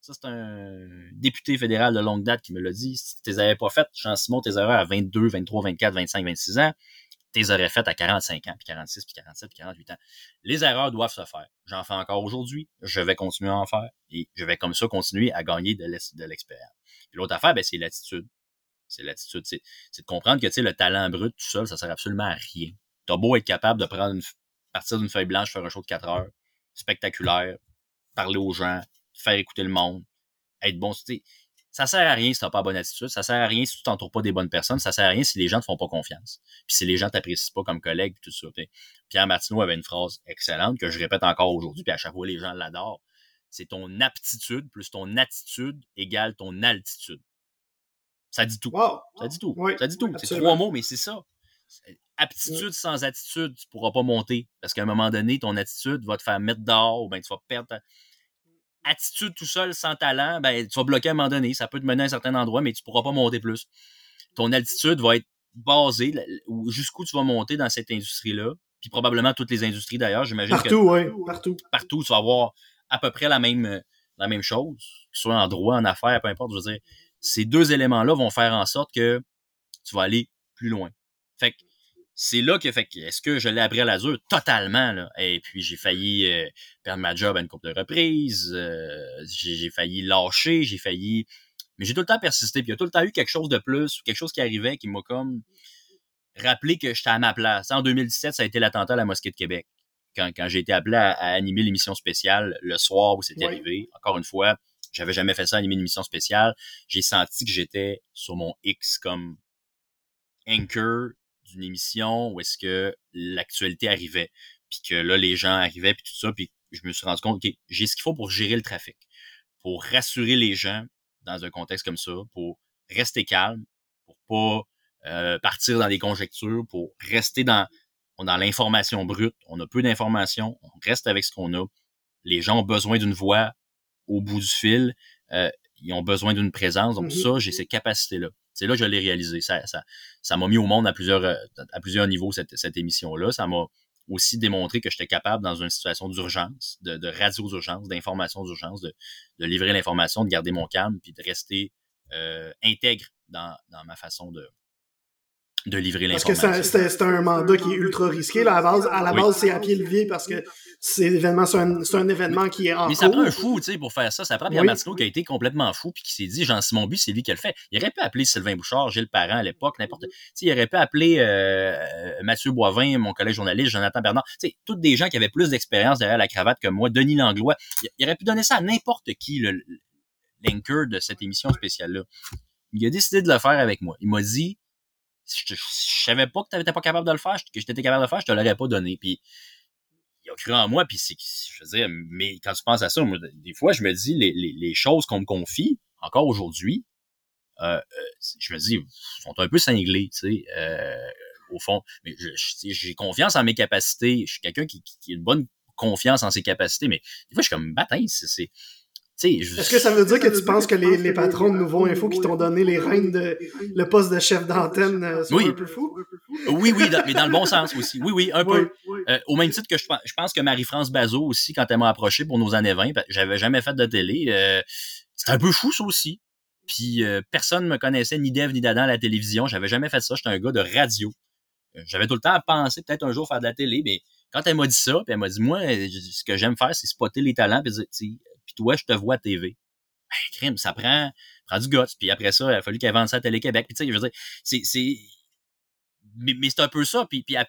ça, c'est un député fédéral de longue date qui me l'a dit. Si tu les avais pas faites, Jean-Simon, tes erreurs à 22, 23, 24, 25, 26 ans, tu les aurais faites à 45 ans, puis 46, puis 47, puis 48 ans. Les erreurs doivent se faire. J'en fais encore aujourd'hui. Je vais continuer à en faire. Et je vais comme ça continuer à gagner de l'expérience. Puis l'autre affaire, ben, c'est l'attitude. C'est l'attitude. C'est de comprendre que, le talent brut tout seul, ça sert absolument à rien. T'as beau être capable de prendre partir d'une feuille blanche, faire un show de 4 heures, spectaculaire, parler aux gens, faire écouter le monde, être bon. Ça sert à rien si tu n'as pas bonne attitude, ça sert à rien si tu t'entoures pas des bonnes personnes, ça sert à rien si les gens te font pas confiance. Puis si les gens t'apprécient pas comme collègue, tout ça. Pierre Martineau avait une phrase excellente que je répète encore aujourd'hui, puis à chaque fois les gens l'adorent. C'est ton aptitude plus ton attitude égale ton altitude. Ça dit tout. Ça dit tout. ça dit tout. C'est trois mots, mais c'est ça. Aptitude sans attitude, tu pourras pas monter. Parce qu'à un moment donné, ton attitude va te faire mettre dehors ou ben tu vas perdre ta attitude tout seul, sans talent, ben, tu vas bloquer à un moment donné. Ça peut te mener à un certain endroit, mais tu pourras pas monter plus. Ton altitude va être basée jusqu'où tu vas monter dans cette industrie-là. Puis probablement toutes les industries d'ailleurs, j'imagine. Partout, oui, partout. Partout, tu vas avoir à peu près la même, la même chose, que ce soit en droit, en affaires, peu importe. Je veux dire, ces deux éléments-là vont faire en sorte que tu vas aller plus loin. Fait que c'est là que fait est-ce que je l'ai appris à la dure? Totalement là. Et puis j'ai failli euh, perdre ma job à une couple de reprises euh, j'ai failli lâcher j'ai failli mais j'ai tout le temps persisté puis il y a tout le temps eu quelque chose de plus quelque chose qui arrivait qui m'a comme rappelé que j'étais à ma place. En 2017 ça a été l'attentat à la mosquée de Québec. Quand, quand j'ai été appelé à, animer l'émission spéciale le soir où c'était arrivé encore une fois j'avais jamais fait ça animer une émission spéciale j'ai senti que j'étais sur mon X comme anchor d'une émission où est-ce que l'actualité arrivait, puis que là, les gens arrivaient, puis tout ça, puis je me suis rendu compte, que j'ai ce qu'il faut pour gérer le trafic, pour rassurer les gens dans un contexte comme ça, pour rester calme, pour pas euh, partir dans des conjectures, pour rester dans, dans l'information brute. On a peu d'informations, on reste avec ce qu'on a. Les gens ont besoin d'une voix au bout du fil. Euh, ils ont besoin d'une présence. Donc mm-hmm. ça, j'ai ces capacités-là. C'est là que je l'ai réalisé. Ça, ça, ça m'a mis au monde à plusieurs, euh, à plusieurs niveaux cette, cette émission-là. Ça m'a aussi démontré que j'étais capable dans une situation d'urgence, de, de radio d'urgence, d'information d'urgence, de, de livrer l'information, de garder mon calme, puis de rester euh, intègre dans, dans ma façon de, de livrer l'information. Parce que c'est un mandat qui est ultra risqué. Là, à, base, à la base, c'est à pied levé parce que c'est un, un, événement qui est en Mais ça prend un fou, tu sais, pour faire ça. Ça prend Pierre Martineau qui a été complètement fou puis qui s'est dit, Jean-Simon But, c'est lui qui le fait. Il aurait pu appeler Sylvain Bouchard, Gilles Parent à l'époque, n'importe. Tu sais, il aurait pu appeler euh, Mathieu Boivin, mon collègue journaliste, Jonathan Bernard. Tu sais, toutes des gens qui avaient plus d'expérience derrière la cravate que moi, Denis Langlois. Il, aurait pu donner ça à n'importe qui, le l'anchor de cette émission spéciale-là. Il a décidé de le faire avec moi. Il m'a dit, je, savais pas que tu n'étais pas capable de le faire, que j'étais capable de le faire, je te l'aurais pas donné. Puis il a cru en moi, puis c'est, je veux dire, mais quand tu penses à ça, moi, des fois, je me dis, les, les, les choses qu'on me confie, encore aujourd'hui, euh, euh je me dis, sont un peu cinglés, tu sais, euh, au fond. Mais j'ai confiance en mes capacités. Je suis quelqu'un qui, qui, a une bonne confiance en ses capacités, mais des fois, je suis comme, bâtin, c'est est-ce que ça veut dire que tu penses que les, les patrons de Nouveau Info qui t'ont donné les rênes de le poste de chef d'antenne euh, sont un peu fous? Oui, oui, mais dans le bon sens aussi. Oui, oui, un peu. Euh, au même titre que je, je pense que Marie-France Bazot aussi, quand elle m'a approché pour nos années 20, j'avais jamais fait de télé. Euh, c'était un peu fou, ça aussi. Puis personne ne me connaissait ni d'Ève ni d'Adam à la télévision. J'avais jamais fait ça. J'étais un gars de radio. J'avais tout le temps à penser peut-être un jour faire de la télé, mais quand elle m'a dit ça, puis elle m'a dit moi, ce que j'aime faire, c'est spotter les talents, puis dire, puis toi, je te vois à TV. Ben, crime, ça prend, prend du guts. Puis après ça, il a fallu qu'elle vende ça à Télé-Québec. Puis tu sais, je veux dire, c'est, mais, mais c'est un peu ça. Puis, puis à,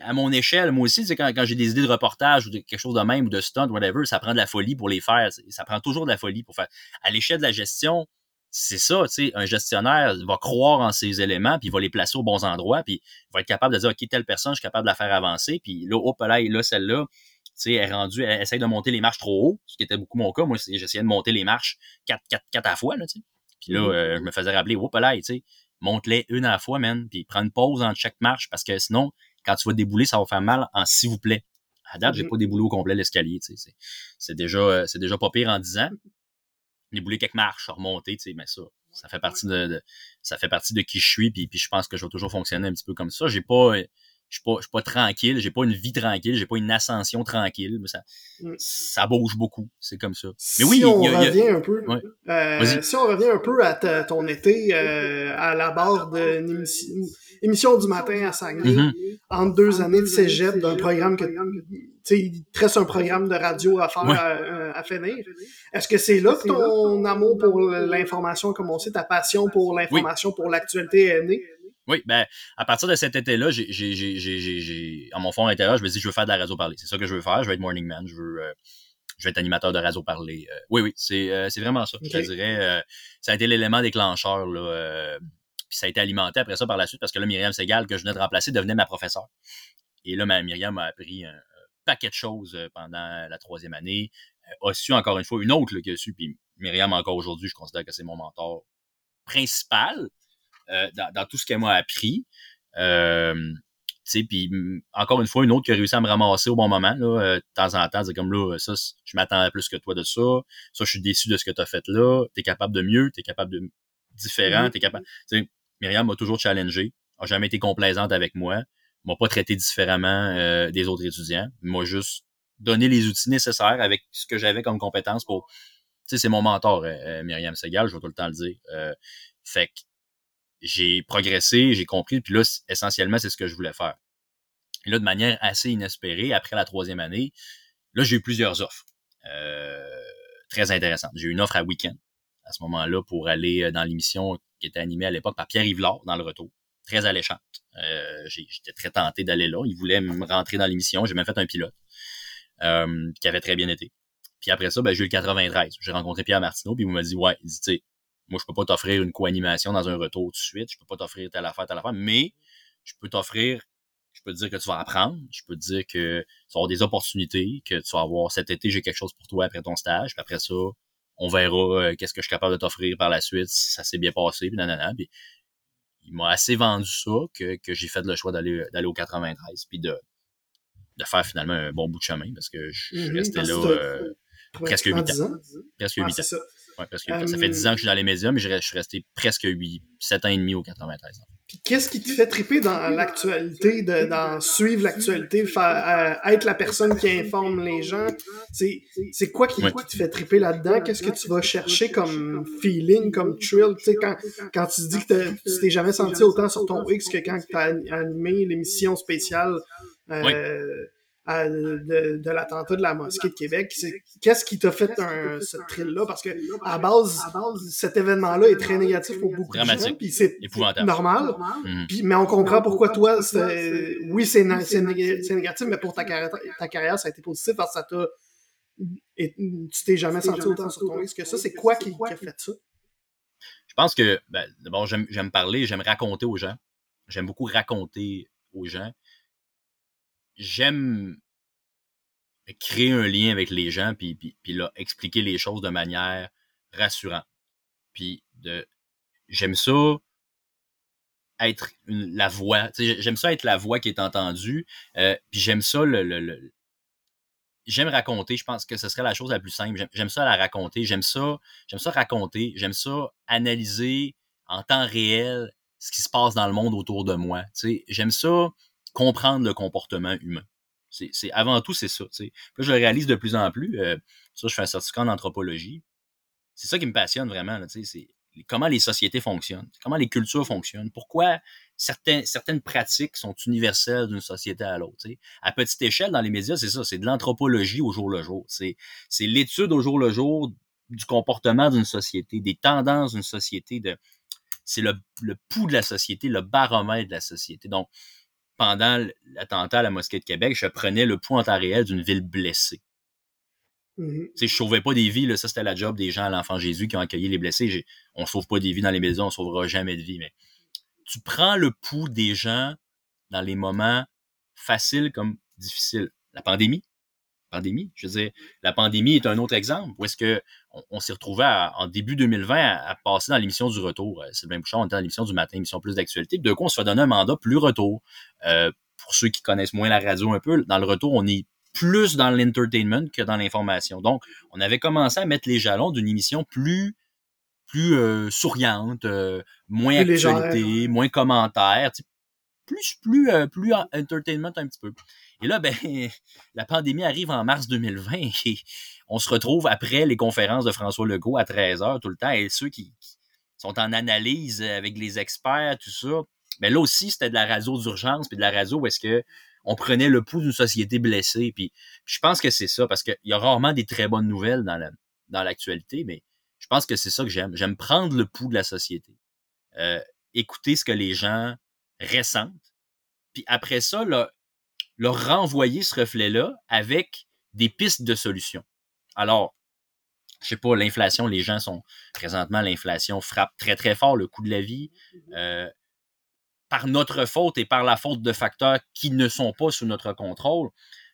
à mon échelle, moi aussi, quand, quand j'ai des idées de reportage ou de quelque chose de même ou de stunt, whatever, ça prend de la folie pour les faire. Ça prend toujours de la folie pour faire. À l'échelle de la gestion, c'est ça, tu sais, un gestionnaire va croire en ces éléments, puis il va les placer aux bons endroits, puis il va être capable de dire, OK, telle personne, je suis capable de la faire avancer, puis là, hop, là, là, celle-là, sais, elle est rendue, elle essaye de monter les marches trop haut, ce qui était beaucoup mon cas. Moi, j'essayais de monter les marches quatre, quatre, quatre à la fois, là, tu sais. Puis là, mm-hmm. euh, je me faisais rappeler, whoop là, tu sais, monte-les une à la fois, man, puis prends une pause entre chaque marche, parce que sinon, quand tu vas débouler, ça va faire mal en s'il vous plaît. À date, j'ai mm-hmm. pas déboulé au complet l'escalier, tu sais. C'est déjà, euh, c'est déjà pas pire en 10 ans. Débouler quelques marches, remonter, tu sais, mais ça, ça fait partie de, ça fait partie de qui je suis, puis, puis je pense que je vais toujours fonctionner un petit peu comme ça. J'ai pas, je suis pas, je suis pas tranquille, j'ai pas une vie tranquille, j'ai pas une ascension tranquille, mais ça, mm. ça bouge beaucoup, c'est comme ça. Mais oui, si on revient un peu, euh, si on revient un peu à ton été euh, à la barre d'une émission, du matin à Saguenay, mm entre deux années de cégep d'un programme que, tu sais, il te reste un programme de radio à faire, à, à, finir. Est-ce que c'est là que ton amour pour l'information a commencé, ta passion pour l'information, pour l'actualité est née? Oui, ben, à partir de cet été-là, j'ai, j'ai, j'ai, j'ai, en mon fond intérieur, je me dis, je veux faire de la radio parler. C'est ça que je veux faire. Je veux être morning man. Je veux, euh, je veux être animateur de radio parler. Euh, oui, oui, c'est, euh, c'est vraiment ça. Je te dirais, ça a été l'élément déclencheur, là. puis ça a été alimenté après ça par la suite parce que là, Myriam Segal, que je venais de remplacer, devenait ma professeure. Et là, ma, Myriam m'a appris un, paquet de choses pendant la troisième année. a su encore une fois une autre là, qui a su. Puis Myriam, encore aujourd'hui, je considère que c'est mon mentor principal. Euh, dans, tout ce qu'elle m'a appris. Euh, puis encore une fois, une autre qui a réussi à me ramasser au bon moment, là, euh, de temps en temps, c'est comme là, ça, je m'attendais plus que toi de ça, ça, je suis déçu de ce que tu as fait là, tu es capable de mieux, tu es capable de différent, mm-hmm. tu es capable. Myriam m'a toujours challengé, a jamais été complaisante avec moi, m'a pas traité différemment des autres étudiants, m'a juste donné les outils nécessaires avec ce que j'avais comme compétence pour. Tu sais, c'est mon mentor, Myriam Segal, je vais tout le temps le dire. fait que j'ai progressé, j'ai compris, puis là, essentiellement, c'est ce que je voulais faire. Et là, de manière assez inespérée, après la troisième année, là, j'ai eu plusieurs offres euh, très intéressantes. J'ai eu une offre à week-end à ce moment-là pour aller euh, dans l'émission qui était animée à l'époque par Pierre Yvelard dans le retour. Très alléchante. Euh, J'étais très tenté d'aller là. Il voulait me rentrer dans l'émission. J'ai même fait un pilote euh, qui avait très bien été. Puis après ça, ben, j'ai eu le 93. J'ai rencontré Pierre Martineau, puis il m'a dit, ouais, tu sais, moi, je peux pas t'offrir une co-animation dans un retour tout de suite. Je peux pas t'offrir telle affaire, telle affaire, mais je peux t'offrir, je peux te dire que tu vas apprendre. Je peux te dire que tu vas avoir des opportunités, que tu vas avoir cet été, j'ai quelque chose pour toi après ton stage. Puis après ça, on verra euh, qu'est-ce que je suis capable de t'offrir par la suite, si ça s'est bien passé, puis nanana. Puis il m'a assez vendu ça que, que j'ai fait le choix d'aller d'aller au 93 puis de de faire finalement un bon bout de chemin parce que je, mm-hmm, restais là euh, presque 8 ans. Presque 8 ans. Ouais, parce que ça fait 10 ans que je suis dans les médias, mais je suis resté presque 8, 7 ans et demi au 93 ans. Puis qu'est-ce qui te fait triper dans l'actualité, dans suivre l'actualité, faire, euh, être la personne qui informe les gens? C'est quoi qui, te fait triper là-dedans? Qu'est-ce que tu vas chercher comme feeling, comme thrill? Quand, quand tu dis que tu t'es jamais senti autant sur ton X que quand tu as animé l'émission spéciale euh, de, l'attentat de la mosquée de Québec. Qu'est-ce qui t'a fait un, ce thrill-là? Parce que à base, cet événement-là est très négatif pour beaucoup de gens. Puis c'est normal. Mais on comprend pourquoi toi, oui, c'est négatif, mais pour ta carrière, ta carrière, ça a été positif parce que ça t'a. Et tu t'es jamais senti autant sur ton risque que ça. C'est quoi qui, a fait ça? Je pense que, ben, d'abord, j'aime parler, j'aime raconter aux gens. J'aime beaucoup raconter aux gens j'aime créer un lien avec les gens, puis, puis, puis là, expliquer les choses de manière rassurante. Puis de j'aime ça être la voix. J'aime ça être la voix qui est entendue. Euh, puis j'aime ça le, j'aime raconter. Je pense que ce serait la chose la plus simple. J'aime ça la raconter. J'aime ça. J'aime ça raconter. J'aime ça analyser en temps réel ce qui se passe dans le monde autour de moi. J'aime ça comprendre le comportement humain. C'est avant tout c'est ça. Là, je le réalise de plus en plus. Euh, ça, je fais un certificat en anthropologie. C'est ça qui me passionne vraiment. C'est comment les sociétés fonctionnent, comment les cultures fonctionnent, pourquoi certains, certaines pratiques sont universelles d'une société à l'autre. À petite échelle, dans les médias, c'est ça, c'est de l'anthropologie au jour le jour. C'est l'étude au jour le jour du comportement d'une société, des tendances d'une société, de c'est le, le pouls de la société, le baromètre de la société. Donc, pendant l'attentat à la mosquée de Québec, je prenais le point en temps réel d'une ville blessée. Mmh. Je ne sauvais pas des vies, ça c'était la job des gens à l'enfant Jésus qui ont accueilli les blessés. On ne sauve pas des vies dans les maisons, on ne sauvera jamais de vie. Mais tu prends le pouls des gens dans les moments faciles comme difficiles. La pandémie, pandémie. Je veux dire, la pandémie est un autre exemple où est-ce que on, s'est retrouvé en début 2020 à, passer dans l'émission du retour. C'est bien Bouchard, on était dans l'émission du matin, émission plus d'actualité. De quoi on se fait donner un mandat plus retour. Euh, pour ceux qui connaissent moins la radio un peu, dans le retour, on est plus dans l'entertainment que dans l'information. Donc, on avait commencé à mettre les jalons d'une émission plus plus euh, souriante, euh, moins actualité, moins commentaires, plus plus plus entertainment un petit peu. Et là, ben, [laughs] la pandémie arrive en mars 2020 et on se retrouve après les conférences de François Legault à 13h tout le temps. Et ceux qui, sont en analyse avec les experts, tout ça. Mais là aussi, c'était de la radio d'urgence, puis de la radio où est-ce que on prenait le pouls d'une société blessée. Puis, je pense que c'est ça, parce qu'il y a rarement des très bonnes nouvelles dans, la, dans l'actualité, mais je pense que c'est ça que j'aime. J'aime prendre le pouls de la société. Euh, écouter ce que les gens ressentent. Puis après ça, là, leur renvoyer ce reflet-là avec des pistes de solutions. Alors, je sais pas, l'inflation, les gens sont présentement, l'inflation frappe très, très fort le coût de la vie. Euh, par notre faute et par la faute de facteurs qui ne sont pas sous notre contrôle,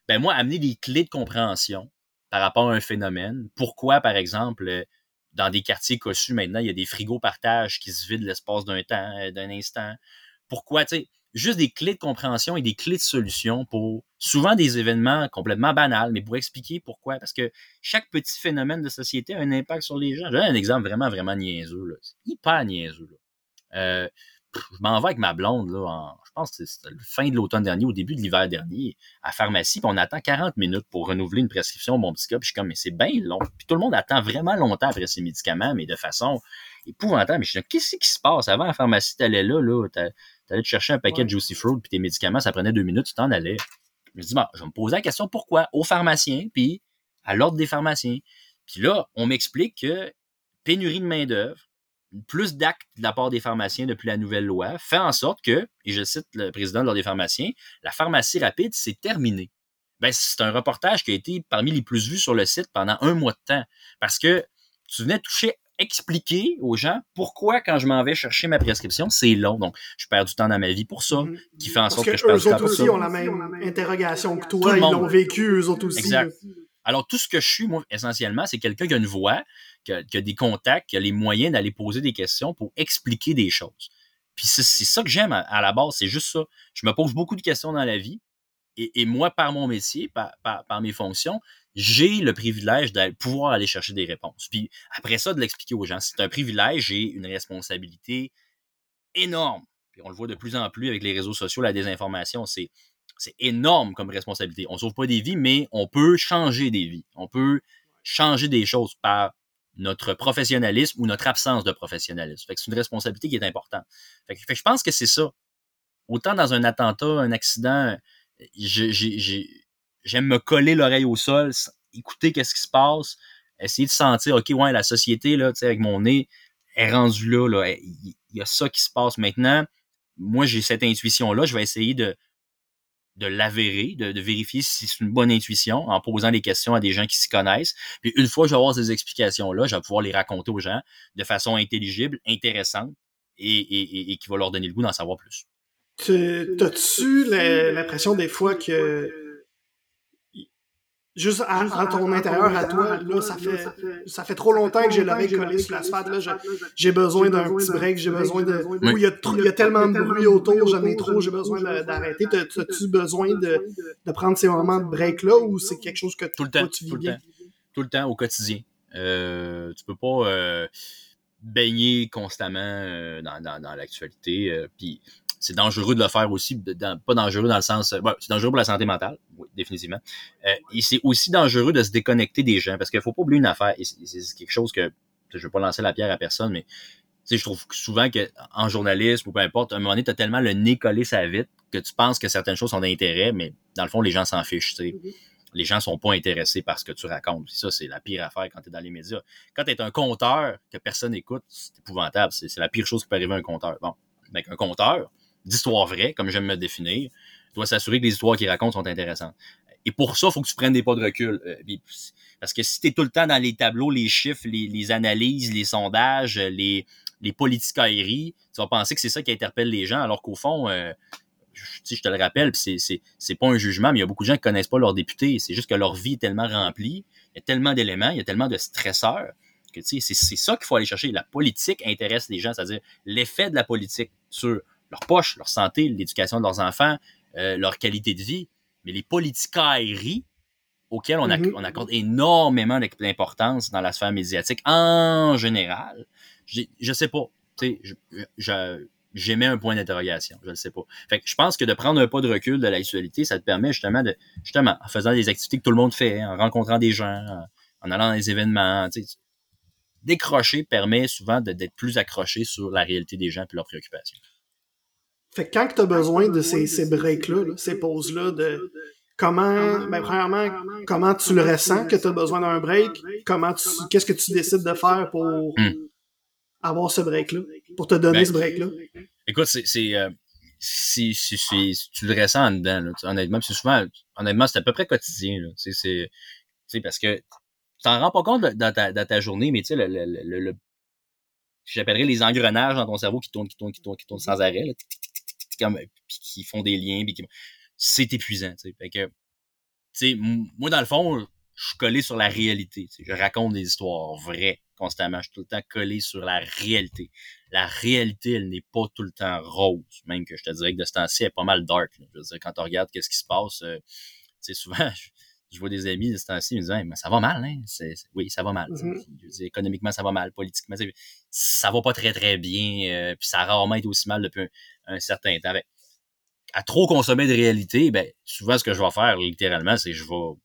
ben moi, amener des clés de compréhension par rapport à un phénomène. Pourquoi, par exemple, dans des quartiers cossus maintenant, il y a des frigos partage qui se vident l'espace d'un temps, euh, d'un instant. Pourquoi, tu sais, juste des clés de compréhension et des clés de solution pour souvent des événements complètement banals, mais pour expliquer pourquoi. Parce que chaque petit phénomène de société a un impact sur les gens. J'ai un exemple vraiment, vraiment niaiseux. Là. Hyper niaiseux. Là. Euh, je m'en vais avec ma blonde, là, je pense que c'était la fin de l'automne dernier, au début de l'hiver dernier, à pharmacie, puis on attend 40 minutes pour renouveler une prescription, mon petit gars, puis je suis comme, mais c'est bien long. Puis tout le monde attend vraiment longtemps après ces médicaments, mais de façon épouvantable. Mais je suis qu'est-ce qui se passe? Avant, la pharmacie, t'allais là, là, allais te chercher un paquet de Juicy Fruit, puis tes médicaments, ça prenait deux minutes, tu t'en allais. Je me dis, bon, je vais me poser la question pourquoi? Au pharmacien, puis à l'ordre des pharmaciens. Puis là, on m'explique que pénurie de main-d'œuvre, plus d'actes de la part des pharmaciens depuis la nouvelle loi, fait en sorte que, et je cite le président de l'ordre des pharmaciens, la pharmacie rapide, c'est terminé. Ben, c'est un reportage qui a été parmi les plus vus sur le site pendant un mois de temps. Parce que tu venais toucher expliquer aux gens pourquoi quand je m'en vais chercher ma prescription, c'est long. Donc, je perds du temps dans ma vie pour ça, mhm. qui fait en sorte que, je perds du temps pour ça. Eux autres aussi ont la même interrogation que toi, ils l'ont vécu, eux autres aussi. Exact. Alors, tout ce que je suis, moi, essentiellement, c'est quelqu'un qui a une voix, qui a, des contacts, qui a les moyens d'aller poser des questions pour expliquer des choses. Puis c'est ça que j'aime à, la base, c'est juste ça. Je me pose beaucoup de questions dans la vie. Et, moi, par mon métier, par, par mes fonctions, j'ai le privilège de pouvoir aller chercher des réponses. Puis après ça, de l'expliquer aux gens. C'est un privilège et une responsabilité énorme. Puis on le voit de plus en plus avec les réseaux sociaux, la désinformation, c'est c'est énorme comme responsabilité. On sauve pas des vies, mais on peut changer des vies. On peut changer des choses par notre professionnalisme ou notre absence de professionnalisme. Fait que c'est une responsabilité qui est importante. Fait que, je pense que c'est ça. Autant dans un attentat, un accident, j'aime me coller l'oreille au sol, écouter qu'est-ce qui se passe, essayer de sentir, OK, ouais, la société, là, tu sais, avec mon nez, est rendue là, là. Il y a ça qui se passe maintenant. Moi, j'ai cette intuition-là. Je vais essayer de, de l'avérer, de, de, vérifier si c'est une bonne intuition en posant des questions à des gens qui s'y connaissent. Puis une fois que je vais avoir ces explications-là, je vais pouvoir les raconter aux gens de façon intelligible, intéressante et, et, et qui va leur donner le goût d'en savoir plus. T'as-tu l'impression des fois que juste à, ton intérieur à toi, là, ça fait, ça fait trop longtemps que j'ai l'oreille collée sur l'asphalte, là, j'ai besoin d'un petit break, j'ai besoin de, il y a, il y a tellement de bruit autour, j'en ai trop, j'ai besoin d'arrêter. As-tu besoin de, de prendre ces moments de break-là ou c'est quelque chose que tout le temps, tu vis tout bien? Le temps. Tout le temps, au quotidien. Euh, tu peux pas euh, baigner constamment euh, dans, dans, dans l'actualité. Euh, puis c'est dangereux de le faire aussi, pas dangereux dans le sens, euh, c'est dangereux pour la santé mentale, oui, définitivement. Euh, et c'est aussi dangereux de se déconnecter des gens, parce qu'il faut pas oublier une affaire, et c'est quelque chose que, je veux pas lancer la pierre à personne, mais je trouve souvent que en journalisme ou peu importe, à un moment donné, tu as tellement le nez collé sa vite que tu penses que certaines choses sont d'intérêt, mais dans le fond, les gens s'en fichent. Mm-hmm. Les gens sont pas intéressés par ce que tu racontes. Ça, c'est la pire affaire quand tu es dans les médias. Quand tu es un compteur que personne n'écoute, c'est épouvantable. C'est la pire chose qui peut arriver à un compteur. Bon, avec un compteur, d'histoires vraies, comme j'aime me définir, doit s'assurer que les histoires qu'il raconte sont intéressantes. Et pour ça, il faut que tu prennes des pas de recul. Euh, parce que si tu es tout le temps dans les tableaux, les chiffres, les, analyses, les sondages, les, les politicailleries, tu vas penser que c'est ça qui interpelle les gens, alors qu'au fond, euh, je, te le rappelle, c'est, pas un jugement, mais il y a beaucoup de gens qui connaissent pas leurs députés. C'est juste que leur vie est tellement remplie, il y a tellement d'éléments, il y a tellement de stresseurs que c'est ça qu'il faut aller chercher. La politique intéresse les gens, c'est-à-dire l'effet de la politique sur leur poche, leur santé, l'éducation de leurs enfants, euh, leur qualité de vie. Mais les politicailleries auxquelles on, mm-hmm. on accorde énormément d'importance dans la sphère médiatique en général, je sais pas. J'émets un point d'interrogation, je ne sais pas. Fait que je pense que de prendre un pas de recul de l'actualité, ça te permet justement de, justement, en faisant des activités que tout le monde fait, en rencontrant des gens, en allant dans des événements, décrocher permet souvent d'être plus accroché sur la réalité des gens et leurs préoccupations. Fait que quand tu as besoin de ces, ces breaks-là, ces pauses-là, de comment, ben, premièrement, comment tu le ressens que tu as besoin d'un break, comment tu, qu'est-ce que tu décides de faire pour avoir ce break-là, pour te donner ben, ce break-là? Écoute, c'est, c'est, euh, si, si, si, tu le ressens en dedans, là, honnêtement, c'est souvent, honnêtement, c'est à peu près quotidien, là, c'est, c'est, parce que tu t'en rends pas compte dans ta, dans ta journée, mais tu sais, le, le, le, le j'appellerais les engrenages dans ton cerveau qui tournent, qui tournent, qui tournent, qui tournent sans arrêt, là, comme, qui font des liens, c'est épuisant. Fait que, moi, dans le fond, je suis collé sur la réalité. Je raconte des histoires vraies constamment. Je suis tout le temps collé sur la réalité. La réalité, elle n'est pas tout le temps rose. Même que je te dirais que de ce temps-ci, elle est pas mal dark. Je veux dire, quand on regarde qu'est-ce qui se passe, euh, souvent, [laughs] je, vois des amis de ce temps-ci, me disent ça va mal, hein? oui, ça va mal. Mm-hmm. économiquement, ça va mal. Politiquement, ça va pas très, très bien. Euh, puis ça a rarement été aussi mal depuis un certain temps. à trop consommer de réalité, ben, souvent, ce que je vais faire, littéralement, c'est que je vais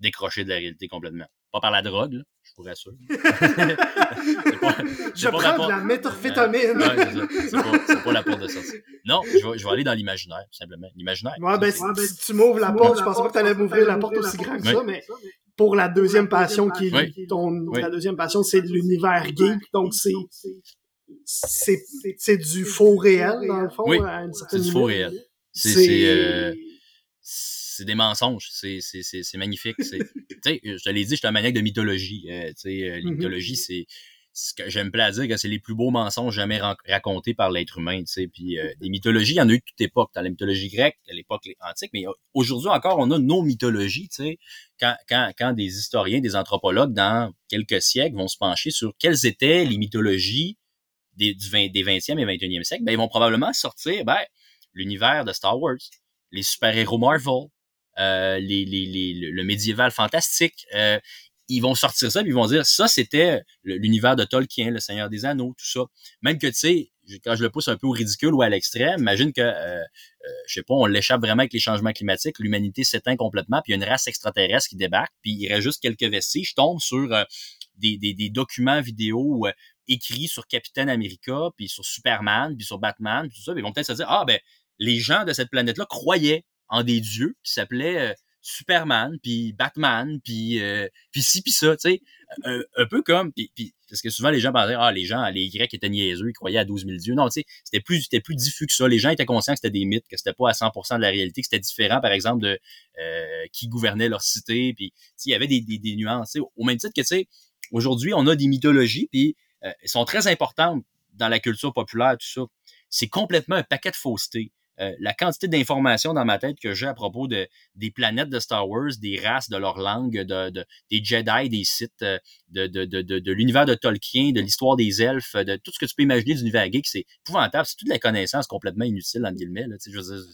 décrocher de la réalité complètement. Pas par la drogue, là, je vous rassure. [laughs] pas, je prends de la méthorphétamine. c'est pas, pas, la porte de sortie. Non, je vais, je vais aller dans l'imaginaire, tout simplement. L'imaginaire. Ouais, ben, si, tu m'ouvres la porte, je pensais pas que tu allais m'ouvrir la porte aussi grande que ça, mais pour la deuxième passion qui est ton, la deuxième passion, c'est l'univers geek, donc c'est c'est du faux réel, dans le fond, oui, à une certaine C'est du faux réel. C'est euh, des mensonges. C'est magnifique. [laughs] je te l'ai dit, je suis un maniaque de mythologie. Euh, sais euh, mm-hmm. mythologie, c'est ce que j'aime à dire que c'est les plus beaux mensonges jamais racontés par l'être humain. Puis euh, des mythologies, il y en a eu de toute époque. Dans la mythologie grecque, à l'époque antique, mais aujourd'hui encore, on a nos mythologies. Quand, quand, quand des historiens, des anthropologues, dans quelques siècles, vont se pencher sur quelles étaient les mythologies des, du 20, des 20e et 21e siècle, ben, ils vont probablement sortir ben, l'univers de Star Wars, les super-héros Marvel, les, les, le médiéval fantastique. ils vont sortir ça, puis ils vont dire ça, c'était l'univers de Tolkien, le Seigneur des Anneaux, tout ça. Même que tu sais, quand je le pousse un peu au ridicule ou à l'extrême, imagine que, euh, euh, je sais pas, on l'échappe vraiment avec les changements climatiques, l'humanité s'éteint complètement, puis il y a une race extraterrestre qui débarque, puis il reste juste quelques vestiges, je tombe sur euh, des, des, des, documents vidéo écrits sur Capitaine America, puis sur Superman, puis sur Batman, puis tout ça, ils vont peut-être se dire, ah ben, les gens de cette planète-là croyaient en des dieux qui s'appelaient Superman, puis Batman, puis euh, puis ci, puis ça, tu sais. Un, peu comme, parce que souvent les gens pensaient, ah, les gens, les Grecs étaient niaiseux, ils croyaient à 12 000 dieux. Non, tu sais, c'était plus, c'était plus diffus que ça. Les gens étaient conscients que c'était des mythes, que c'était pas à 100% de la réalité, que c'était différent, par exemple, de euh, qui gouvernait leur cité, puis il y avait des, des, des nuances. Au même titre que, tu sais, aujourd'hui, on a des mythologies, puis euh, elles sont très importantes dans la culture populaire, tout ça. C'est complètement un paquet de fausseté. Euh, la quantité d'informations dans ma tête que j'ai à propos de, des planètes de Star Wars, des races, de leur langue, de, de des Jedi, des Sith, euh, de, de, de, de, l'univers de Tolkien, de l'histoire des elfes, de tout ce que tu peux imaginer l'univers geek, c'est épouvantable. C'est toute la connaissance complètement inutile, en guillemets. Là, je veux dire,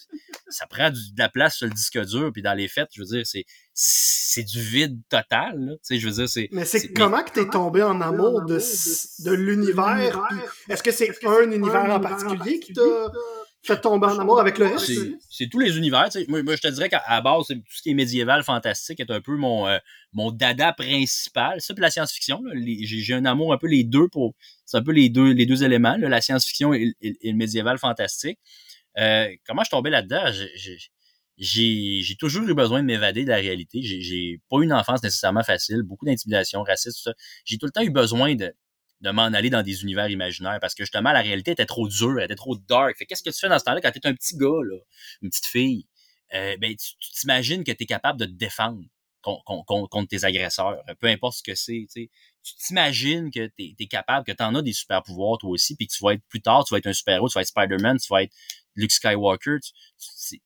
ça prend de la place sur le disque dur, puis dans les faits, je veux dire, c'est c'est du vide total. Là. Je veux dire, c'est. Mais c'est comment que tu es tombé en amour de, de l'univers? Est-ce que c'est un univers en particulier qui t'a fait tomber en amour avec le reste. C'est tous les univers. Moi, moi, je te dirais qu'à base, tout ce qui est médiéval, fantastique est un peu mon, euh, mon dada principal. Ça, puis la science-fiction. J'ai un amour un peu les deux pour. C'est un peu les deux, les deux éléments, là, la science-fiction et, le médiéval fantastique. Euh, comment je suis tombé là-dedans? J'ai toujours eu besoin de m'évader de la réalité. J'ai pas eu une enfance nécessairement facile, beaucoup d'intimidation, racisme, tout ça. J'ai tout le temps eu besoin de, de m'en aller dans des univers imaginaires parce que justement la réalité était trop dure, elle était trop dark. Fait qu'est-ce que tu fais dans ce temps-là quand tu es un petit gars là, une petite fille? Euh, ben tu t'imagines que tu es capable de te défendre contre, tes agresseurs, peu importe ce que c'est, tu t'imagines que tu es, capable, que tu en as des super pouvoirs toi aussi, puis que tu vas être plus tard, tu vas être un super-héros, tu vas être Spider-Man, tu vas être Luke Skywalker,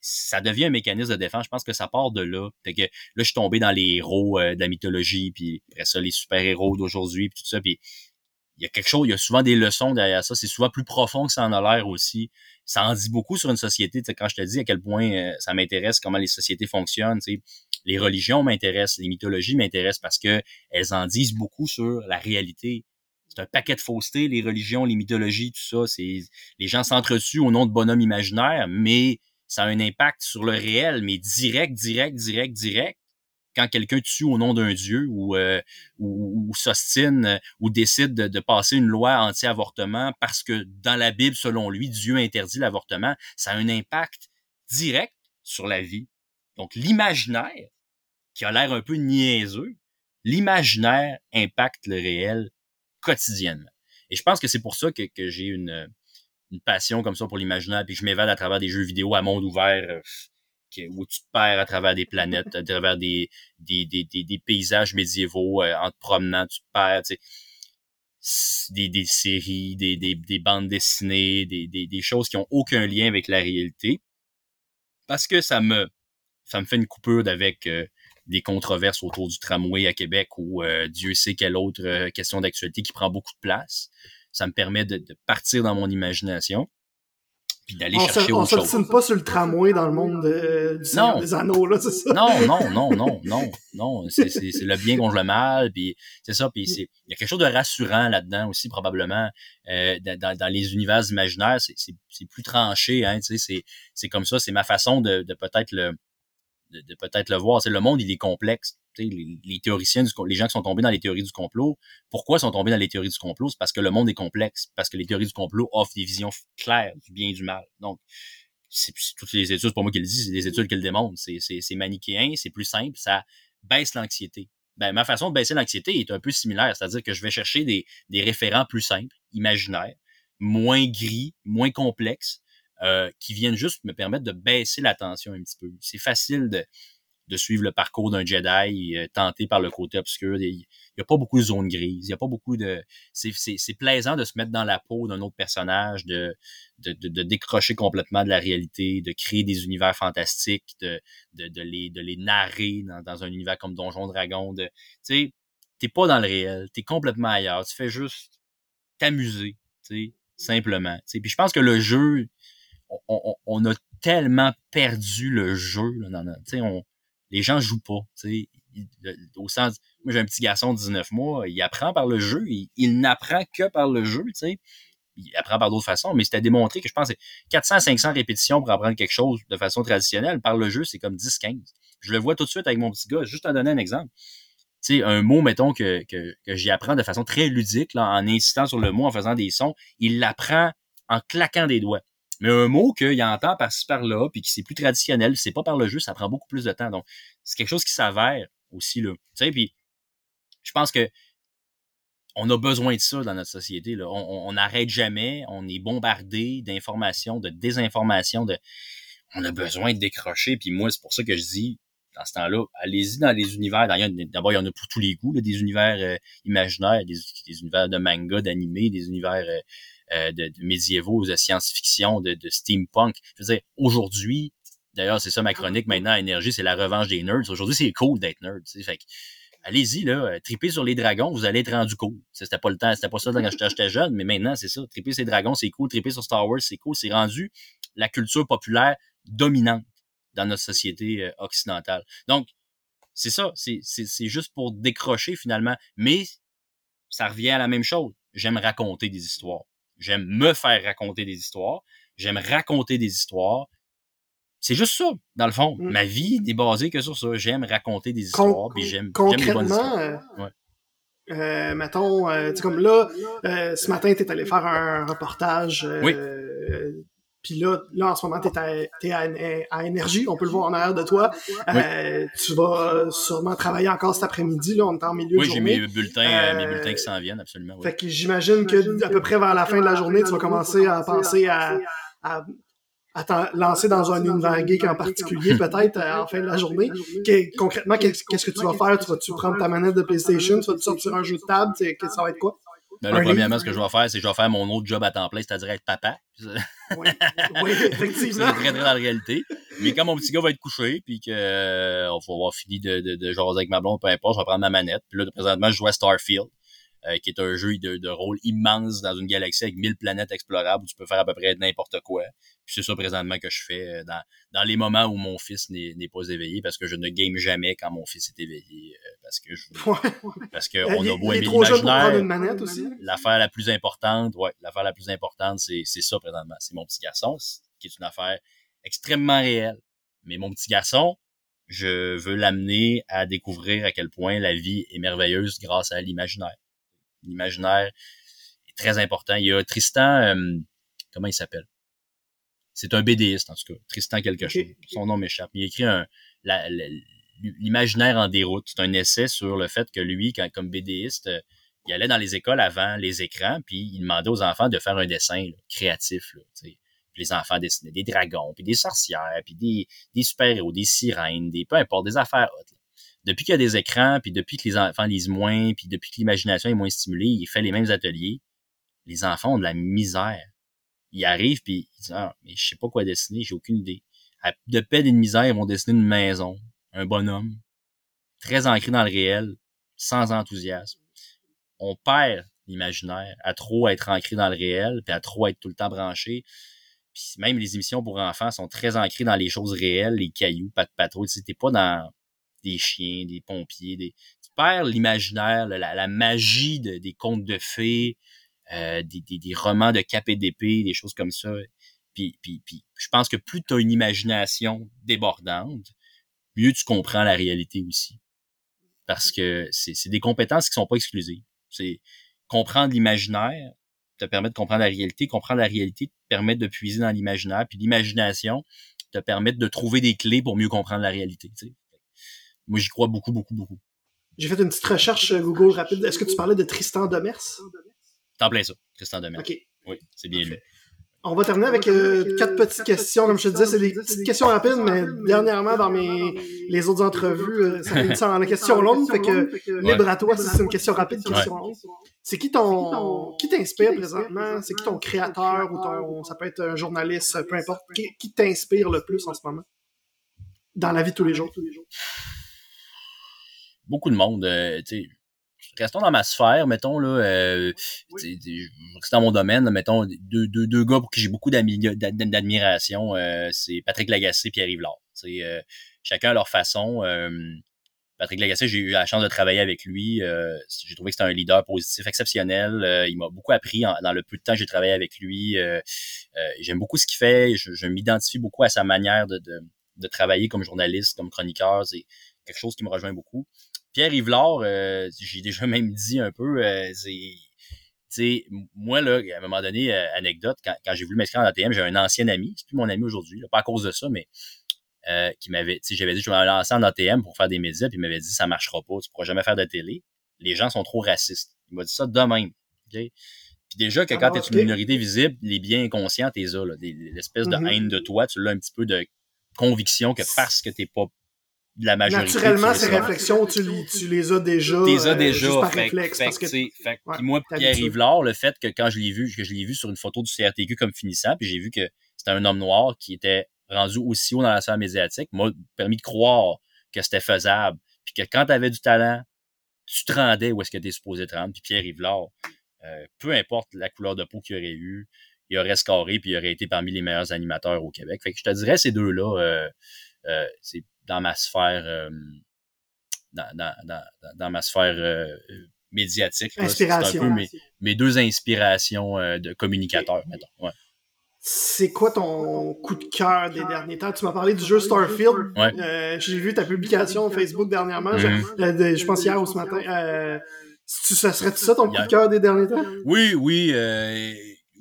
ça devient un mécanisme de défense. Je pense que ça part de là. que là, je suis tombé dans les héros euh, de la mythologie, puis après ça, les super-héros d'aujourd'hui, puis tout ça, puis il y a quelque chose, il y a souvent des leçons derrière ça. C'est souvent plus profond que ça en a l'air aussi. Ça en dit beaucoup sur une société. quand je te dis à quel point euh, ça m'intéresse, comment les sociétés fonctionnent, les religions m'intéressent, les mythologies m'intéressent parce que elles en disent beaucoup sur la réalité. C'est un paquet de fausseté, les religions, les mythologies, tout ça. C'est les gens s'entretuent au nom de bonhommes imaginaires, mais ça a un impact sur le réel, mais direct, direct, direct, direct quand quelqu'un tue au nom d'un dieu ou, euh, ou, s'ostine euh, ou décide de, passer une loi anti-avortement parce que dans la Bible, selon lui, Dieu interdit l'avortement, ça a un impact direct sur la vie. Donc l'imaginaire, qui a l'air un peu niaiseux, l'imaginaire impacte le réel quotidiennement. Et je pense que c'est pour ça que, j'ai une, une passion comme ça pour l'imaginaire, puis je m'évade à travers des jeux vidéo à monde ouvert. Euh, où tu te perds à travers des planètes, à travers des, des, des, des, paysages médiévaux, euh, en te promenant, tu te perds, tu sais, des, des séries, des, des, des bandes dessinées, des, des, des choses qui ont aucun lien avec la réalité. Parce que ça me, ça me fait une coupure d'avec euh, des controverses autour du tramway à Québec ou euh, Dieu sait quelle autre question d'actualité qui prend beaucoup de place. Ça me permet de, de partir dans mon imagination puis d'aller chercher autre chose. On pas sur le tramway dans le monde de, du non. des anneaux, là, c'est ça? Non, non, [laughs] non, non, non, non. C'est, le bien contre le mal, puis c'est ça, puis c'est, il y a quelque chose de rassurant là-dedans aussi, probablement, euh, dans, dans, les univers imaginaires, c'est, c'est, c'est plus tranché, hein, tu sais, c'est, c'est comme ça, c'est ma façon de, de peut-être le, de, de peut-être le voir. C'est le monde, il est complexe les, théoriciens, les gens qui sont tombés dans les théories du complot, pourquoi sont tombés dans les théories du complot? C'est parce que le monde est complexe, parce que les théories du complot offrent des visions claires du bien et du mal. Donc, c'est toutes les études, pas moi qui le dis, c'est des études qui le démontrent. C'est manichéen, c'est plus simple, ça baisse l'anxiété. Ben, ma façon de baisser l'anxiété est un peu similaire, c'est-à-dire que je vais chercher des, des référents plus simples, imaginaires, moins gris, moins complexes, euh, qui viennent juste me permettre de baisser la tension un petit peu. C'est facile de, de suivre le parcours d'un Jedi euh, tenté par le côté obscur. Il n'y a pas beaucoup de zones grises. Il y a pas beaucoup de. C'est plaisant de se mettre dans la peau d'un autre personnage, de, de, de, décrocher complètement de la réalité, de créer des univers fantastiques, de, de, de, les, de les narrer dans, dans un univers comme Donjon Dragon. Tu sais, t'es pas dans le réel, t'es complètement ailleurs. Tu fais juste t'amuser, tu sais, simplement. Puis je pense que le jeu, on, on, on, a tellement perdu le jeu. Là, dans, on, les gens jouent pas. Au sens, moi j'ai un petit garçon de 19 mois, il apprend par le jeu, il, n'apprend que par le jeu, sais. il apprend par d'autres façons, mais c'était démontré que je pense que 400 500 répétitions pour apprendre quelque chose de façon traditionnelle. Par le jeu, c'est comme 10-15. Je le vois tout de suite avec mon petit gars. Juste à donner un exemple. Tu un mot, mettons, que, j'y apprends de façon très ludique, en insistant sur le mot, en faisant des sons, il l'apprend en claquant des doigts. Mais un mot qu'il entend par-ci par-là, puis qui c'est plus traditionnel, c'est pas par le jeu, ça prend beaucoup plus de temps. Donc, c'est quelque chose qui s'avère aussi là. Tu sais, puis je pense que on a besoin de ça dans notre société. Là. On n'arrête jamais, on est bombardé d'informations, de désinformations, de on a besoin de décrocher. Puis moi, c'est pour ça que je dis, dans ce temps-là, allez-y dans les univers. D'abord, il y en a pour tous les goûts, des univers euh, imaginaires, des, univers de manga, d'animé, des univers euh, de, de, médiévaux, de science-fiction, de, de, steampunk. Je veux dire, aujourd'hui, d'ailleurs, c'est ça ma chronique maintenant Énergie, c'est la revanche des nerds. Aujourd'hui, c'est cool d'être nerd. Fait allez-y, là, euh, triper sur les dragons, vous allez être rendu cool. C'était pas le temps, c'était pas ça quand j'étais jeune, mais maintenant, c'est ça. Triper sur les dragons, c'est cool. Triper sur Star Wars, c'est cool. C'est rendu la culture populaire dominante dans notre société euh, occidentale. Donc, c'est ça. C'est juste pour décrocher finalement. Mais ça revient à la même chose. J'aime raconter des histoires. J'aime me faire raconter des histoires. J'aime raconter des histoires. C'est juste ça, dans le fond. Mm. Ma vie n'est basée que sur ça. J'aime raconter des histoires, puis j'aime les bonnes histoires. Euh, ouais. Euh, mettons, euh, tu comme là, euh, ce matin, tu es allé faire un reportage oui. Puis là, là, en ce moment, tu es, à, à, énergie, on peut le voir en arrière de toi. Euh, tu vas sûrement travailler encore cet après-midi, là, on est en milieu oui, de journée. Oui, j'ai mes bulletins, euh, mes bulletins qui s'en viennent, absolument. Oui. Fait que j'imagine que à peu près vers la fin de la journée, tu vas commencer à penser à, à, à lancer dans un univers geek en particulier, peut-être, en fin de la journée. concrètement, qu'est-ce que tu vas faire? Tu vas-tu prendre ta manette de PlayStation? Tu vas-tu sortir un jeu de table? Ça va être quoi? Ben, là, premièrement, ce que je vais faire, c'est que je vais faire mon autre job à temps plein, c'est-à-dire être papa. Oui, oui [laughs] effectivement. c'est très, très dans la réalité. Mais quand mon petit gars va être couché, puis qu'on euh, va avoir fini de, de, de jaser avec ma blonde, peu importe, je vais prendre ma manette. Puis là, présentement, je joue à Starfield. Euh, qui est un jeu de, de, rôle immense dans une galaxie avec 1000 planètes explorables où tu peux faire à peu près n'importe quoi. Puis c'est ça présentement que je fais euh, dans, dans les moments où mon fils n'est pas éveillé parce que je ne game jamais quand mon fils est éveillé euh, parce que je [laughs] parce que on a beau aimer l'imaginaire. L'affaire la plus importante, ouais, l'affaire la plus importante c'est c'est ça présentement, c'est mon petit garçon qui est une affaire extrêmement réelle. Mais mon petit garçon, je veux l'amener à découvrir à quel point la vie est merveilleuse grâce à l'imaginaire l'imaginaire est très important. Il y a Tristan, euh, comment il s'appelle? C'est un BDiste, en tout cas. Tristan quelque chose. Son nom m'échappe. Il écrit un, l'imaginaire en déroute. C'est un essai sur le fait que lui, quand, comme BDiste, euh, il allait dans les écoles avant les écrans, puis il demandait aux enfants de faire un dessin créatif. Là, puis les enfants dessinaient des dragons, puis des sorcières, puis des, des super-héros, des sirènes, des peu importe, des affaires hautes depuis qu'il y a des écrans, puis depuis que les enfants lisent moins, puis depuis que l'imagination est moins stimulée, il fait les mêmes ateliers. Les enfants ont de la misère. Ils arrivent, puis ils disent ah, mais je sais pas quoi dessiner, j'ai aucune idée. de paix et de misère, ils vont dessiner une maison, un bonhomme, très ancré dans le réel, sans enthousiasme. On perd l'imaginaire à trop être ancré dans le réel, puis à trop être tout le temps branché. Puis même les émissions pour enfants sont très ancrées dans les choses réelles, les cailloux, pas de patrouille. T'es pas dans des chiens, des pompiers, des... tu perds l'imaginaire, la, magie des contes de fées, euh, des, romans de cap et d'épée, des choses comme ça. Puis, puis, puis je pense que plus tu as une imagination débordante, mieux tu comprends la réalité aussi. Parce que c'est des compétences qui sont pas exclusives. C'est comprendre l'imaginaire te permet de comprendre la réalité, comprendre la réalité te permet de puiser dans l'imaginaire, puis l'imagination te permet de trouver des clés pour mieux comprendre la réalité. Moi, j'y crois beaucoup, beaucoup, beaucoup. J'ai fait une petite recherche euh, Google rapide. Est-ce que tu parlais de Tristan Demers? T'en plein ça, Tristan Demers. OK. Oui, c'est bien lui. On va terminer avec euh, quatre petites questions. Comme je te disais, c'est des petites questions rapides, mais dernièrement, dans mes les autres entrevues, euh, ça fait une la question longue. Fait que libre à toi si c'est une question rapide, question longue. C'est qui ton qui t'inspire présentement? C'est qui ton créateur ou ton ça peut être un journaliste, peu importe. Qui, qui t'inspire le plus en ce moment? Dans la vie de tous les jours beaucoup de monde. Euh, restons dans ma sphère, mettons, là, euh, dans mon domaine, mettons, deux, deux, deux gars pour qui j'ai beaucoup d'admiration, euh, c'est Patrick Lagacé et Pierre-Yves. Euh, chacun à leur façon. Patrick Lagacé, j'ai eu la chance de travailler avec lui. j'ai trouvé que c'était un leader positif, exceptionnel. il m'a beaucoup appris dans le peu de temps que j'ai travaillé avec lui. J'aime beaucoup ce qu'il fait. Je, m'identifie beaucoup à sa manière de, de, de, travailler comme journaliste, comme chroniqueur. C'est quelque chose qui me rejoint beaucoup. Pierre Yvelard, j'ai déjà [laughs] même dit un peu, c'est sais, moi, là, à un moment donné, euh, anecdote, quand, quand j'ai voulu m'inscrire en ATM, j'ai un ancien ami, c'est plus mon ami aujourd'hui, pas à cause de ça, mais euh, qui m'avait, tu j'avais dit, je vais me lancer en ATM pour faire des médias, puis il m'avait dit, ça marchera pas, tu pourras jamais faire de télé. Les gens sont trop racistes. Il m'a dit ça de même. Puis déjà que quand ah, tu es une minorité visible, les biens inconscients, t'es là, l'espèce de mm-hmm. haine de toi, tu l'as un petit peu de conviction que parce que t'es pas de la majorité. Naturellement, ces réflexions, tu, tu, les as déjà. Tu les as euh, déjà. par réflexe. parce que, puis moi, Pierre Yvelard, le fait que quand je l'ai vu, que je l'ai vu sur une photo du CRTQ comme finissant, puis j'ai vu que c'était un homme noir qui était rendu aussi haut dans la sphère médiatique, m'a permis de croire que c'était faisable. Puis que quand tu avais du talent, tu te rendais où est-ce que tu es supposé te rendre. Puis Pierre Yvelard, euh, peu importe la couleur de peau qu'il aurait eu, il aurait scoré puis il aurait été parmi les meilleurs animateurs au Québec. Fait que je te dirais ces deux-là, euh, euh, c'est dans ma sphère euh, dans, dans, dans, dans, ma sphère euh, médiatique. C'est un peu mes, mes deux inspirations euh, de communicateur, mettons. Ouais. C'est quoi ton coup de cœur des derniers temps? Tu m'as parlé du jeu Starfield. Ouais. J'ai vu ta publication Facebook dernièrement. Je, mm-hmm. je, pense hier ou ce matin. Euh, ça serait ça ton coup de cœur des derniers temps? Oui, oui.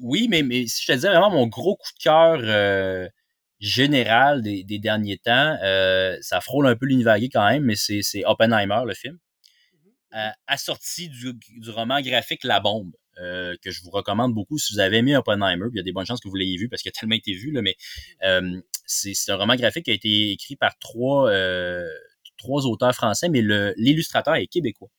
oui, mais, mais si je te disais vraiment mon gros coup de cœur général des, des derniers temps. Euh, ça frôle un peu l'univers quand même, mais c'est, c'est Oppenheimer, le film. Mm-hmm. Euh, assorti du, du, roman graphique La Bombe, euh, que je vous recommande beaucoup si vous avez aimé Oppenheimer. Il y a des bonnes chances que vous l'ayez vu parce qu'il a [laughs] tellement été vu, là, mais c'est, c'est un roman graphique qui a été écrit par trois, trois auteurs français, mais le, l'illustrateur est québécois.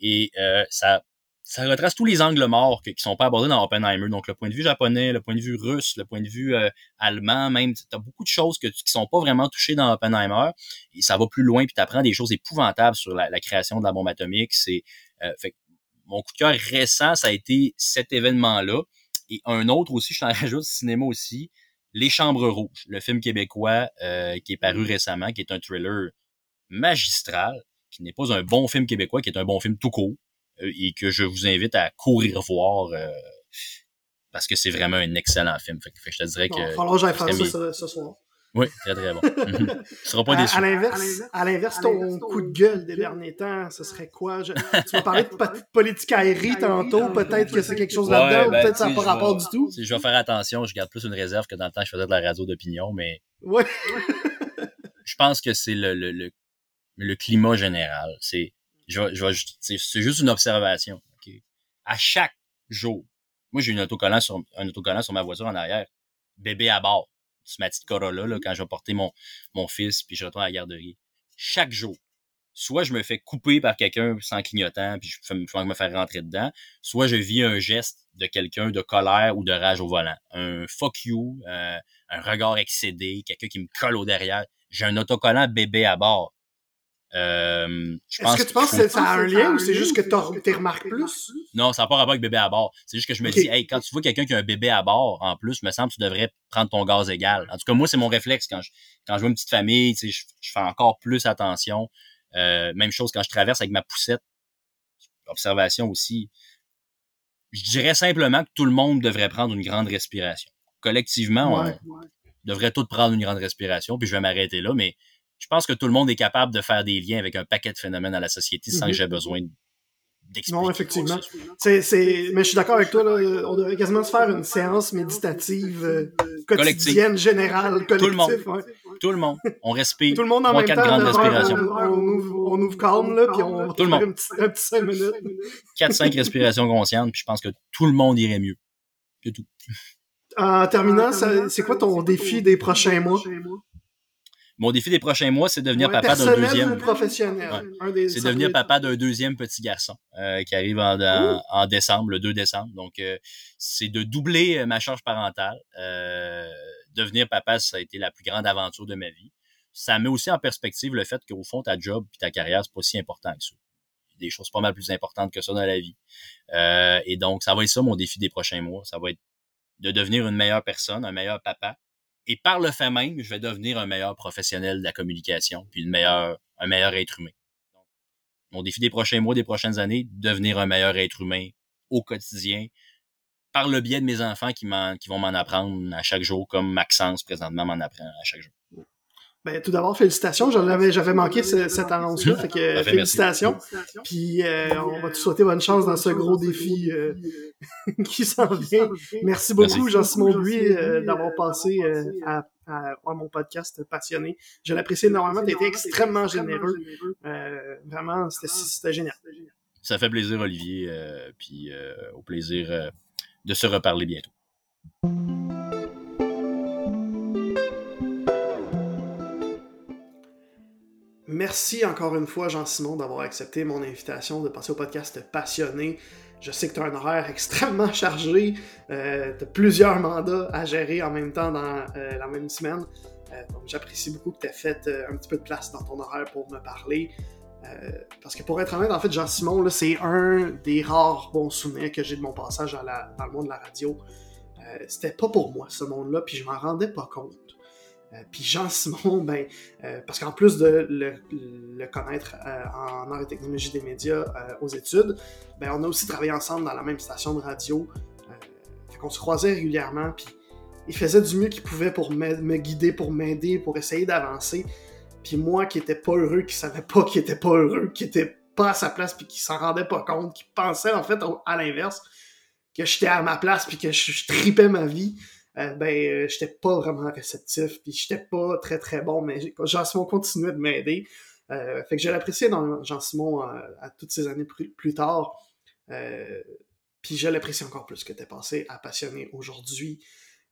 Et ça ça retrace tous les angles morts qui sont pas abordés dans Oppenheimer. Donc, le point de vue japonais, le point de vue russe, le point de vue euh, allemand, même. Tu as beaucoup de choses que, qui sont pas vraiment touchées dans Oppenheimer. Et ça va plus loin, puis tu apprends des choses épouvantables sur la, création de la bombe atomique. C'est euh, fait Mon coup de cœur récent, ça a été cet événement-là. Et un autre aussi, je t'en [laughs] rajoute, cinéma aussi, Les Chambres Rouges, le film québécois euh, qui est paru récemment, qui est un thriller magistral, qui n'est pas un bon film québécois, qui est un bon film tout court et que je vous invite à courir voir euh, parce que c'est vraiment un excellent film. Fait, que je te dirais que. Bon, que j'aille faire ça ce, soir. Oui, très très bon. [laughs] tu seras pas déçu. À, l'inverse, à l'inverse, ton coup de gueule des derniers temps, ce serait quoi? tu m'as parlé de politique aérienne tantôt, peut-être que c'est quelque chose là-dedans, ben, peut-être ça n'a pas rapport du tout? Je vais faire attention, je garde plus une réserve que dans le temps que je faisais de la radio d'opinion, mais. Ouais. je pense que c'est le, le, le, le climat général. C'est c'est juste une observation. À chaque jour, moi j'ai une autocollant sur un autocollant sur ma voiture en arrière, bébé à bord, c'est ma petite Corolla là, quand je vais porter mon mon fils puis je retourne à la garderie. Chaque jour, soit je me fais couper par quelqu'un sans clignotant puis je fais, je me faire rentrer dedans, soit je vis un geste de quelqu'un de colère ou de rage au volant, un fuck you, euh, un regard excédé, quelqu'un qui me colle au derrière. J'ai un autocollant bébé à bord. Euh, Est-ce que tu penses que ça a un lien ou c'est juste que tu remarques plus? Non, ça n'a pas rapport avec bébé à bord. C'est juste que je me dis, hey, quand tu vois quelqu'un qui a un bébé à bord, en plus, me semble que tu devrais prendre ton gaz égal. En tout cas, moi, c'est mon réflexe quand je, quand je vois une petite famille, tu sais, je, je fais encore plus attention. Euh, même chose quand je traverse avec ma poussette. Observation aussi. Je dirais simplement que tout le monde devrait prendre une grande respiration. Collectivement, on devrait tous prendre une grande respiration, puis je vais m'arrêter là, mais je pense que tout le monde est capable de faire des liens avec un paquet de phénomènes à la société sans que mhm. j'ai besoin d'expliquer. Non, effectivement. C'est, c'est... Mais je suis d'accord avec toi, là, on devrait quasiment se faire une séance méditative euh, quotidienne, générale, collective. Tout le monde. Tout le monde. On respire. Tout le monde en même temps. grandes respirations. On, ouvre, on ouvre calme, là, puis on tout le monde. un petit, un petit 5 minutes. 4-5 respirations conscientes, puis je pense que tout le monde irait mieux. C'est tout. En terminant, c'est quoi ton défi des prochains mois? Mon défi des prochains mois, c'est de devenir papa d'un deuxième. professionnel. C'est devenir papa d'un deuxième petit garçon euh, qui arrive en, en, décembre, le 2 décembre. Donc, euh, c'est de doubler euh, ma charge parentale. devenir papa, ça a été la plus grande aventure de ma vie. Ça met aussi en perspective le fait qu'au fond, ta job et ta carrière, c'est pas si important que ça. Il y a des choses pas mal plus importantes que ça dans la vie. et donc, ça va être ça mon défi des prochains mois. Ça va être de devenir une meilleure personne, un meilleur papa, Et par le fait même, je vais devenir un meilleur professionnel de la communication, puis une meilleure, un meilleur être humain. Mon défi des prochains mois, des prochaines années, devenir un meilleur être humain au quotidien, par le biais de mes enfants qui, qui vont m'en apprendre à chaque jour, comme Maxence présentement m'en apprend à chaque jour. Ben, tout d'abord, félicitations. J'avais manqué cette annonce-là. Fait que, félicitations. Puis euh, on va te souhaiter bonne chance dans ce gros défi euh, [laughs] qui s'en vient. Merci beaucoup, Jean-Simon Buis, euh, d'avoir passé à, mon podcast passionné. Je l'apprécie énormément. Tu été extrêmement généreux. vraiment, c'était génial. Ça fait plaisir, Olivier. puis au plaisir de se reparler bientôt. Merci encore une fois, Jean-Simon, d'avoir accepté mon invitation de passer au podcast Passionné. Je sais que tu as un horaire [laughs] extrêmement chargé, euh, tu as plusieurs mandats à gérer en même temps dans euh, la même semaine. Euh, donc j'apprécie beaucoup que tu aies fait un petit peu de place dans ton horaire pour me parler. parce que pour être honnête, en fait, Jean-Simon, c'est un des rares bons souvenirs que j'ai de mon passage dans le monde de la radio. C'était pas pour moi, ce monde-là, puis je m'en rendais pas compte. Euh, puis Jean-Simon, [laughs] ben, euh, parce qu'en plus de le, connaître euh, en art et technologie des médias aux études, ben, on a aussi travaillé ensemble dans la même station de radio. fait qu'on se croisait régulièrement, puis il faisait du mieux qu'il pouvait pour me guider, pour m'aider, pour essayer d'avancer. Puis moi qui était pas heureux, qui savait pas qu'il était pas heureux, qui était pas à sa place, puis qui s'en rendait pas compte, qui pensait en fait à l'inverse, que j'étais à ma place, puis que je, je tripais ma vie. Euh, ben, euh, j'étais pas vraiment réceptif, puis j'étais pas très très bon, mais Jean-Simon continuait de m'aider. Euh, fait que je l'appréciais dans Jean-Simon à, toutes ces années plus, tard. puis je l'apprécie encore plus que tu es passé à passionner aujourd'hui.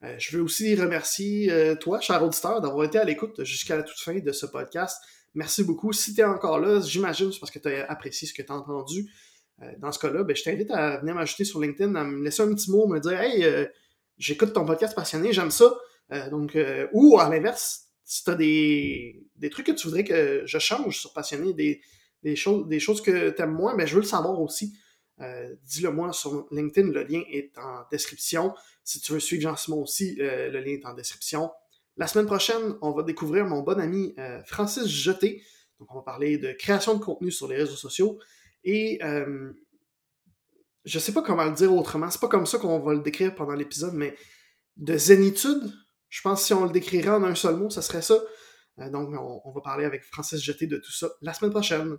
je veux aussi remercier toi, cher auditeur, d'avoir été à l'écoute jusqu'à la toute fin de ce podcast. Merci beaucoup. Si tu es encore là, j'imagine c'est parce que tu as apprécié ce que tu as entendu. dans ce cas-là, ben, je t'invite à venir m'ajouter sur LinkedIn, à me laisser un petit mot, me dire Hey, j'écoute ton podcast passionné, j'aime ça. Euh, donc, euh, ou à l'inverse, si tu as des, des, trucs que tu voudrais que je change sur passionné, des, des, choses, des choses que tu aimes moins, mais ben, je veux le savoir aussi. Euh, dis-le moi sur LinkedIn, le lien est en description. Si tu veux suivre Jean-Simon aussi, le lien est en description. La semaine prochaine, on va découvrir mon bon ami Francis Jeté. Donc, on va parler de création de contenu sur les réseaux sociaux. Et je sais pas comment le dire autrement, c'est pas comme ça qu'on va le décrire pendant l'épisode, mais de zénitude, je pense que si on le décrirait en un seul mot, ça serait ça. Euh, donc, on, on va parler avec Francis Jeté de tout ça la semaine prochaine.